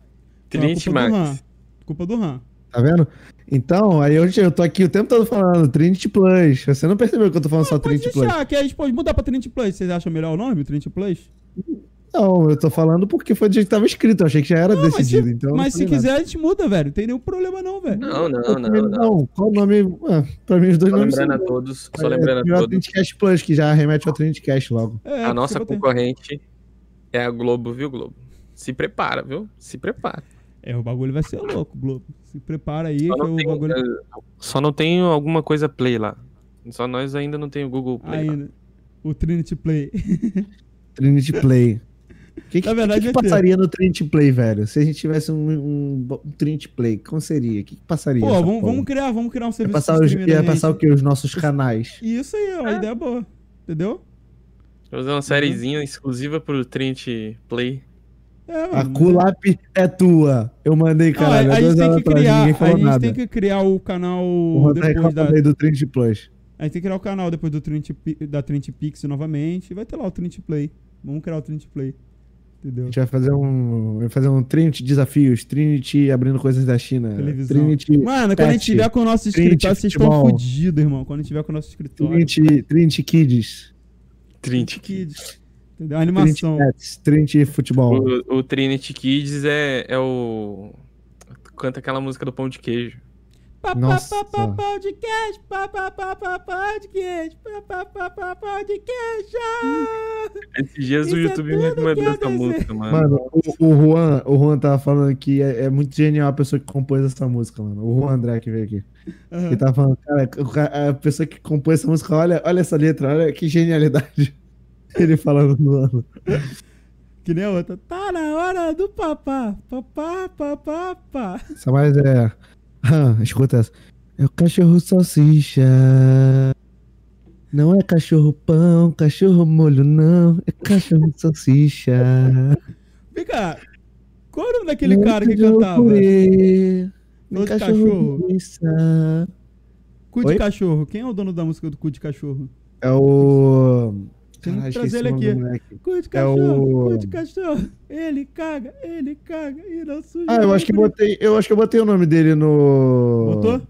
É Trinity. Max. Culpa do RAM. Tá vendo? Então, aí eu, eu tô aqui o tempo todo falando Trinity Plus. Você não percebeu que eu tô falando só Pode Trinity Plus? deixar, que a gente pode mudar pra Trinity Plus. Vocês acham melhor o nome, Trinity Plus? Não, eu tô falando porque foi do jeito que tava escrito. Eu achei que já era Não, mas se, decidido. então não mas se nada. quiser, a gente muda, velho. Não tem nenhum problema não, velho. Não, não, não, também não. Qual o nome? Ah, pra mim, os dois Só nomes lembrando a são bons. todos, só É, lembrando a todos, Trinity Cash Plus, que já remete ao Trinity Cash logo. É, a nossa concorrente é a Globo, viu, Globo? Se prepara, viu? Se prepara. É, o bagulho vai ser louco, Globo. Se prepara aí, Só que não, o tem, bagulho. eh, só não tem alguma coisa Play lá. Só nós ainda não tem o Google Play. lá. Ainda. O Trinity Play. Trinity Play. O que, que, Na verdade, que, que vai ter. passaria no Trinity Play, velho? Se a gente tivesse um, um, um Trinity Play, como seria? O que, que passaria? Pô, vamos, vamos criar, vamos criar um Ia serviço passar, de os, ia passar o quê? Os nossos canais. Isso aí, é uma ideia boa. Entendeu? Fazer uma sériezinha exclusiva pro Trinity Play. É, A. Culap é tua. Eu mandei, Não, caralho. a, há a gente tem que criar, a gente tem que criar o canal O depois da, do Trinity Plus. a gente tem que criar o canal depois do Trinity, da Trinity Pix novamente. Vai ter lá o Trinity Play. Vamos criar o Trinity Play. A Entendeu? gente vai fazer um, vai fazer um Trinity desafios, Trinity abrindo coisas da China, Televisão. Trinity, Mano, quando a gente Pet, tiver com o nosso Trinity escritório, vocês estão fodidos, irmão. Quando a gente tiver com o nosso escritório. Trinity, Trinity Kids, Trinity. Kids. Entendeu? Trinity Animação. Pets, Trinity Futebol. O, o Trinity Kids é, é o. Canta aquela música do pão de queijo. Nossa. pão de queijo. Pão de queijo. Pão de queijo. Esses dias o é YouTube me recomendou que eu essa música, mano. Mano, o, o Juan, o Juan tava falando que é, é muito genial a pessoa que compôs essa música, mano. O Juan André que veio aqui. Aham. Ele tava falando, cara, a pessoa que compôs essa música, olha, olha essa letra, olha que genialidade. Ele falando do ano. Que nem a outra. Tá na hora do papá. Papá, papá, pá. Essa mais é. Ah, escuta essa. É o cachorro salsicha. Não é cachorro pão, cachorro molho, não. É cachorro salsicha. Vem cá. Qual é o nome daquele é cara que cachorro cantava? purê, nem Outro cachorro cachorro. linguiça. Cu de Oi? cachorro. Quem é o dono da música do cu de cachorro? É o. Tem que Caralho, trazer ele aqui. do moleque. Cu de É cachorro, o- cu de cachorro. Ele caga, ele caga e não suja. Ah, eu acho que botei. Eu acho que eu botei o nome dele no. Botou?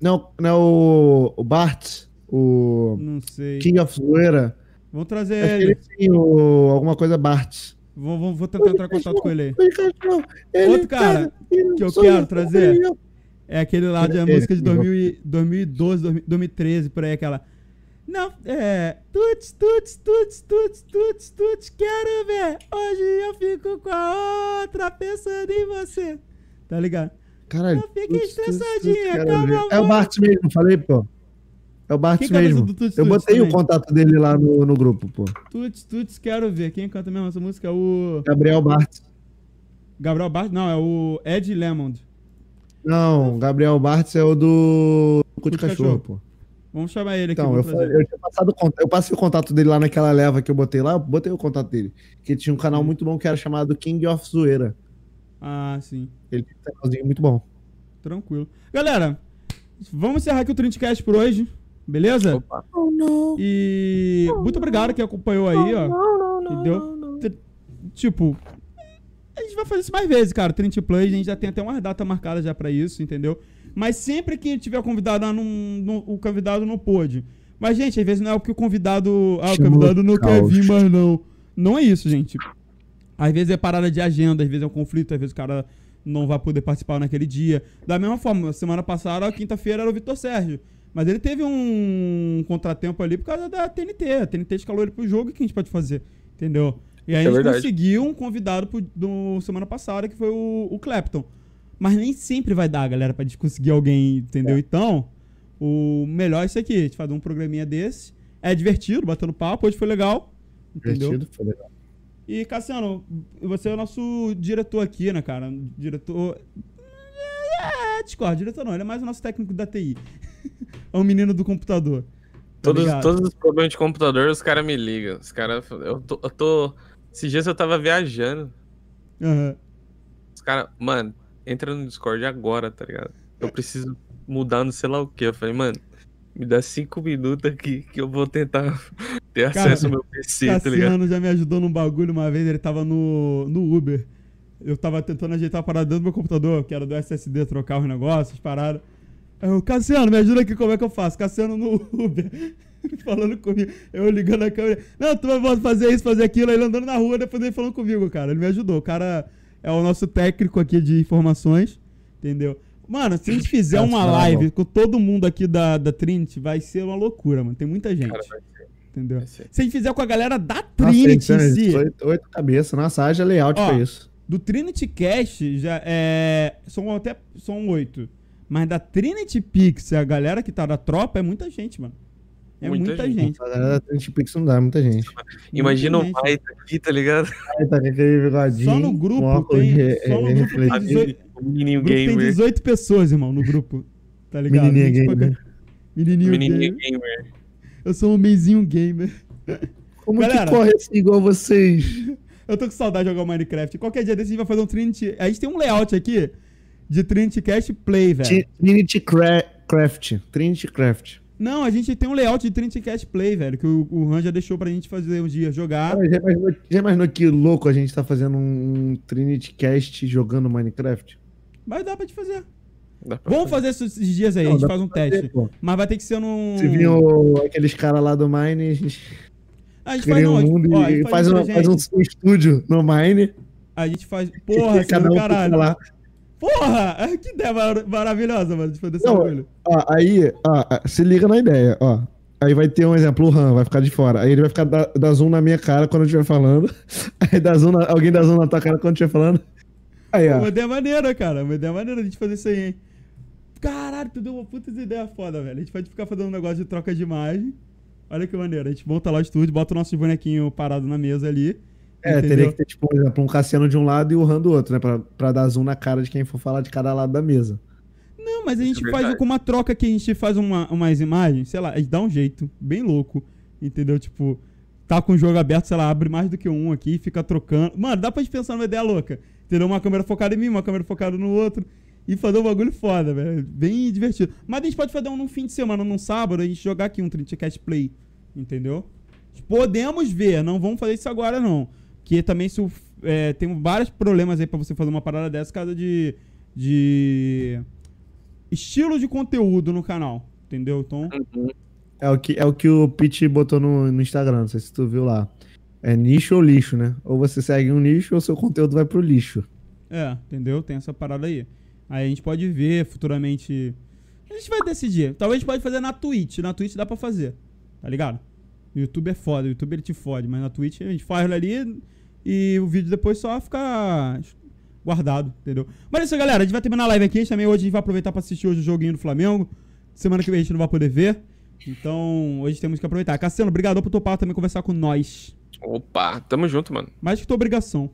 Não, não é o, o Bart, o Não sei. King of Zoeira. Vamos trazer Acho ele. ele tem o, alguma coisa Bart. Vou, vou, vou tentar entrar em contato com ele aí. Cachorro. Ele Outro cara que eu quero trazer. É aquele lá de música de igual. 2000 e- 2012, 2000 2013, por aí, aquela. Não, é. Tuts, tuts, tuts, tuts, tuts, tuts, quero ver. Hoje eu fico com a outra pensando em você. Tá ligado? Caralho. Não fique tuts, tuts, estressadinha, calma. É o. Bart mesmo, falei, pô. É o Bart Quem mesmo. Tuts, Eu Tuts botei o contato dele lá no, no grupo, pô. Tuts, tuts, quero ver. Quem canta mesmo essa música é o. Gabriel Bart. Gabriel Bart? Não, é o Ed Lemond. Não, Gabriel Bartz é o do Cu de Cachorro, Cachorro. pô. Vamos chamar ele aqui. Então, eu, falei- eu tinha passado o contato, eu passei o contato dele lá naquela leva que eu botei lá, eu botei o contato dele. Que tinha um canal Hum. muito bom que era chamado King of Zoeira. Ah, sim. Ele tem um canalzinho muito bom. Tranquilo. Galera, vamos encerrar aqui o Trintcast por hoje. Beleza? Opa. E muito obrigado que acompanhou aí, ó. Entendeu? T- Tipo, a gente vai fazer isso mais vezes, cara. Trint Play, a gente já tem até uma data marcada já pra isso, entendeu? Mas sempre que tiver convidado, ah, não, não- o convidado não pôde. Mas, gente, às vezes não é o que o convidado. Ah, o convidado não quer vir, mas não. Não é isso, gente. Às vezes é parada de agenda, às vezes é um conflito, às vezes o cara não vai poder participar naquele dia. Da mesma forma, semana passada, quinta-feira, era o Vitor Sérgio. Mas ele teve um contratempo ali por causa da TNT. A TNT escalou ele pro jogo, o que a gente pode fazer? Entendeu? E aí É a gente verdade. conseguiu um convidado pro, do semana passada, que foi o, o Clapton. Mas nem sempre vai dar, galera, pra gente conseguir alguém, entendeu? Então, o melhor é isso aqui, a gente fazer um programinha desse. É divertido, batendo papo, hoje foi legal. Entendeu? Divertido, foi legal. E, Cassiano, você é o nosso diretor aqui, né, cara? Diretor. É, discordo, diretor não, ele é mais o nosso técnico da TI. é um menino do computador. Tá Todos, ligado? todos os problemas de computador, os caras me ligam. Os caras. Eu tô, eu tô. Esses dias eu tava viajando. Aham. Os caras. Mano, entra no Discord agora, tá ligado? Eu preciso mudar no sei lá o que. Eu falei, mano, me dá cinco minutos aqui que eu vou tentar ter Cara, acesso ao meu PC, tá ligado? Cassiano já me ajudou num bagulho uma vez, ele tava no, no Uber. Eu tava tentando ajeitar a parada dentro do meu computador, que era do SSD, trocar os negócios, paradas. Aí eu, Cassiano, me ajuda aqui como é que eu faço? Cassiano no Uber, falando comigo. Eu ligando a câmera. Não, tu vai fazer isso, fazer aquilo. Aí ele andando na rua, depois ele falando comigo, cara. Ele me ajudou. O cara é o nosso técnico aqui de informações, entendeu? Mano, se a gente fizer Nossa, uma live com todo mundo aqui da, da Trinity, vai ser uma loucura, mano. Tem muita gente, Cara, vai ser, entendeu? vai ser. Se a gente fizer com a galera da Nossa, Trinity então, em si, oito, oito cabeças. Nossa, haja layout Ó, pra isso. do Trinity Cast já é. São até. São oito. Mas da Trinity Pix, a galera que tá da tropa, é muita gente, mano. É muita, Muita gente. gente. A galera da Twitch Pix não dá, muita gente. Imagina o Muita gente. Maita aqui, tá ligado? Aí tá com aquele bigodinho. Só no grupo tem- só no grupo tem refletido. 18 O menininho O grupo tem gamer. 18 pessoas, irmão, no grupo. Tá ligado? Menininha Gente, gamer. Menininho, Menininho gamer. gamer. Eu sou um meizinho gamer. Como Galera. que corre assim igual vocês? Eu tô com saudade de jogar Minecraft. Qualquer dia desse a gente vai fazer um Trinity. A gente tem um layout aqui de Trinity Cast Play, velho. Trinity Cra- Craft. Trinity Craft. Não, a gente tem um layout de Trinity Cast Play, velho, que o, o Han já deixou pra gente fazer um dia jogar. Cara, já, imaginou, já imaginou que louco a gente tá fazendo um Trinity Cast jogando Minecraft? Mas dá pra te fazer. Pra Vamos fazer esses esses dias aí, a Não, gente dá faz um fazer, teste. pô. Mas vai ter que ser num. Se o- aqueles caras lá do Mine, a gente A gente faz cria não, um a gente- mundo ó, a e gente faz, isso uma- faz um, gente. estúdio no Mine. A gente faz. Porra, e cada um caralho. fica lá. Porra! Que ideia mar- maravilhosa, mano, de fazer esse bagulho. Ó, aí, ó, se liga na ideia, ó. Aí vai ter um exemplo, o Han vai ficar de fora. Aí ele vai ficar da, da zoom na minha cara quando eu estiver falando. Aí dá zoom na- alguém dá zoom na tua cara quando eu estiver falando. Aí, ó. Uma ideia maneira, cara. Uma ideia maneira de gente fazer isso aí, hein? Caralho, tu deu uma puta ideia foda, velho. A gente pode ficar fazendo um negócio de troca de imagem. Olha que maneiro. A gente monta lá o estúdio, bota o nosso bonequinho parado na mesa ali. É, entendeu? teria que ter, tipo, por exemplo, um Cassiano de um lado e o Han do outro, né? Pra, pra dar zoom na cara de quem for falar de cada lado da mesa. Não, mas a Isso gente é faz com uma troca que a gente faz uma, umas imagens, sei lá, a gente dá um jeito, bem louco, entendeu? Tipo, tá com o jogo aberto, sei lá, abre mais do que um aqui, fica trocando. Mano, dá pra gente pensar numa ideia louca, entendeu? Uma câmera focada em mim, uma câmera focada no outro, e fazer um bagulho foda, velho. Bem divertido. Mas a gente pode fazer um num fim de semana, num sábado, a gente jogar aqui um Trinticast Play, entendeu? Podemos ver, não vamos fazer isso agora não. Que também se o- é, tem vários problemas aí pra você fazer uma parada dessa, caso de. de estilo de conteúdo no canal. Entendeu? Uhum. É o que, é o, que o Pete botou no, no Instagram, não sei se tu viu lá. É nicho ou lixo, né? Ou você segue um nicho ou seu conteúdo vai pro lixo. é, entendeu? Tem essa parada aí. Aí a gente pode ver futuramente. A gente vai decidir. Talvez a gente pode fazer na Twitch. Na Twitch dá pra fazer. Tá ligado? O YouTube é foda, o YouTube ele te fode, mas na Twitch a gente faz ali e o vídeo depois só fica guardado, entendeu? Mas é isso, galera. A gente vai terminar a live aqui. A gente também hoje a gente vai aproveitar pra assistir hoje o joguinho do Flamengo. Semana que vem a gente não vai poder ver. Então, hoje temos que aproveitar. Cassiano, obrigado por topar também conversar com nós. Opa, tamo junto, mano. Mais que tua obrigação.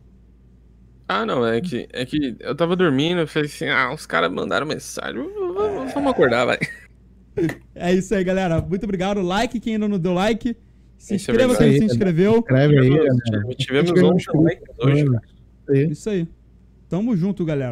Ah, não, é que, é que eu tava dormindo, eu falei assim, ah, os caras mandaram mensagem, vamos, vamos acordar, vai. É isso aí, galera. Muito obrigado. Like quem ainda não deu like. Se Isso é inscreva quem se inscreveu. Escreve aí, Tivemos, 11 likes hoje. Isso aí. Tamo junto, galera.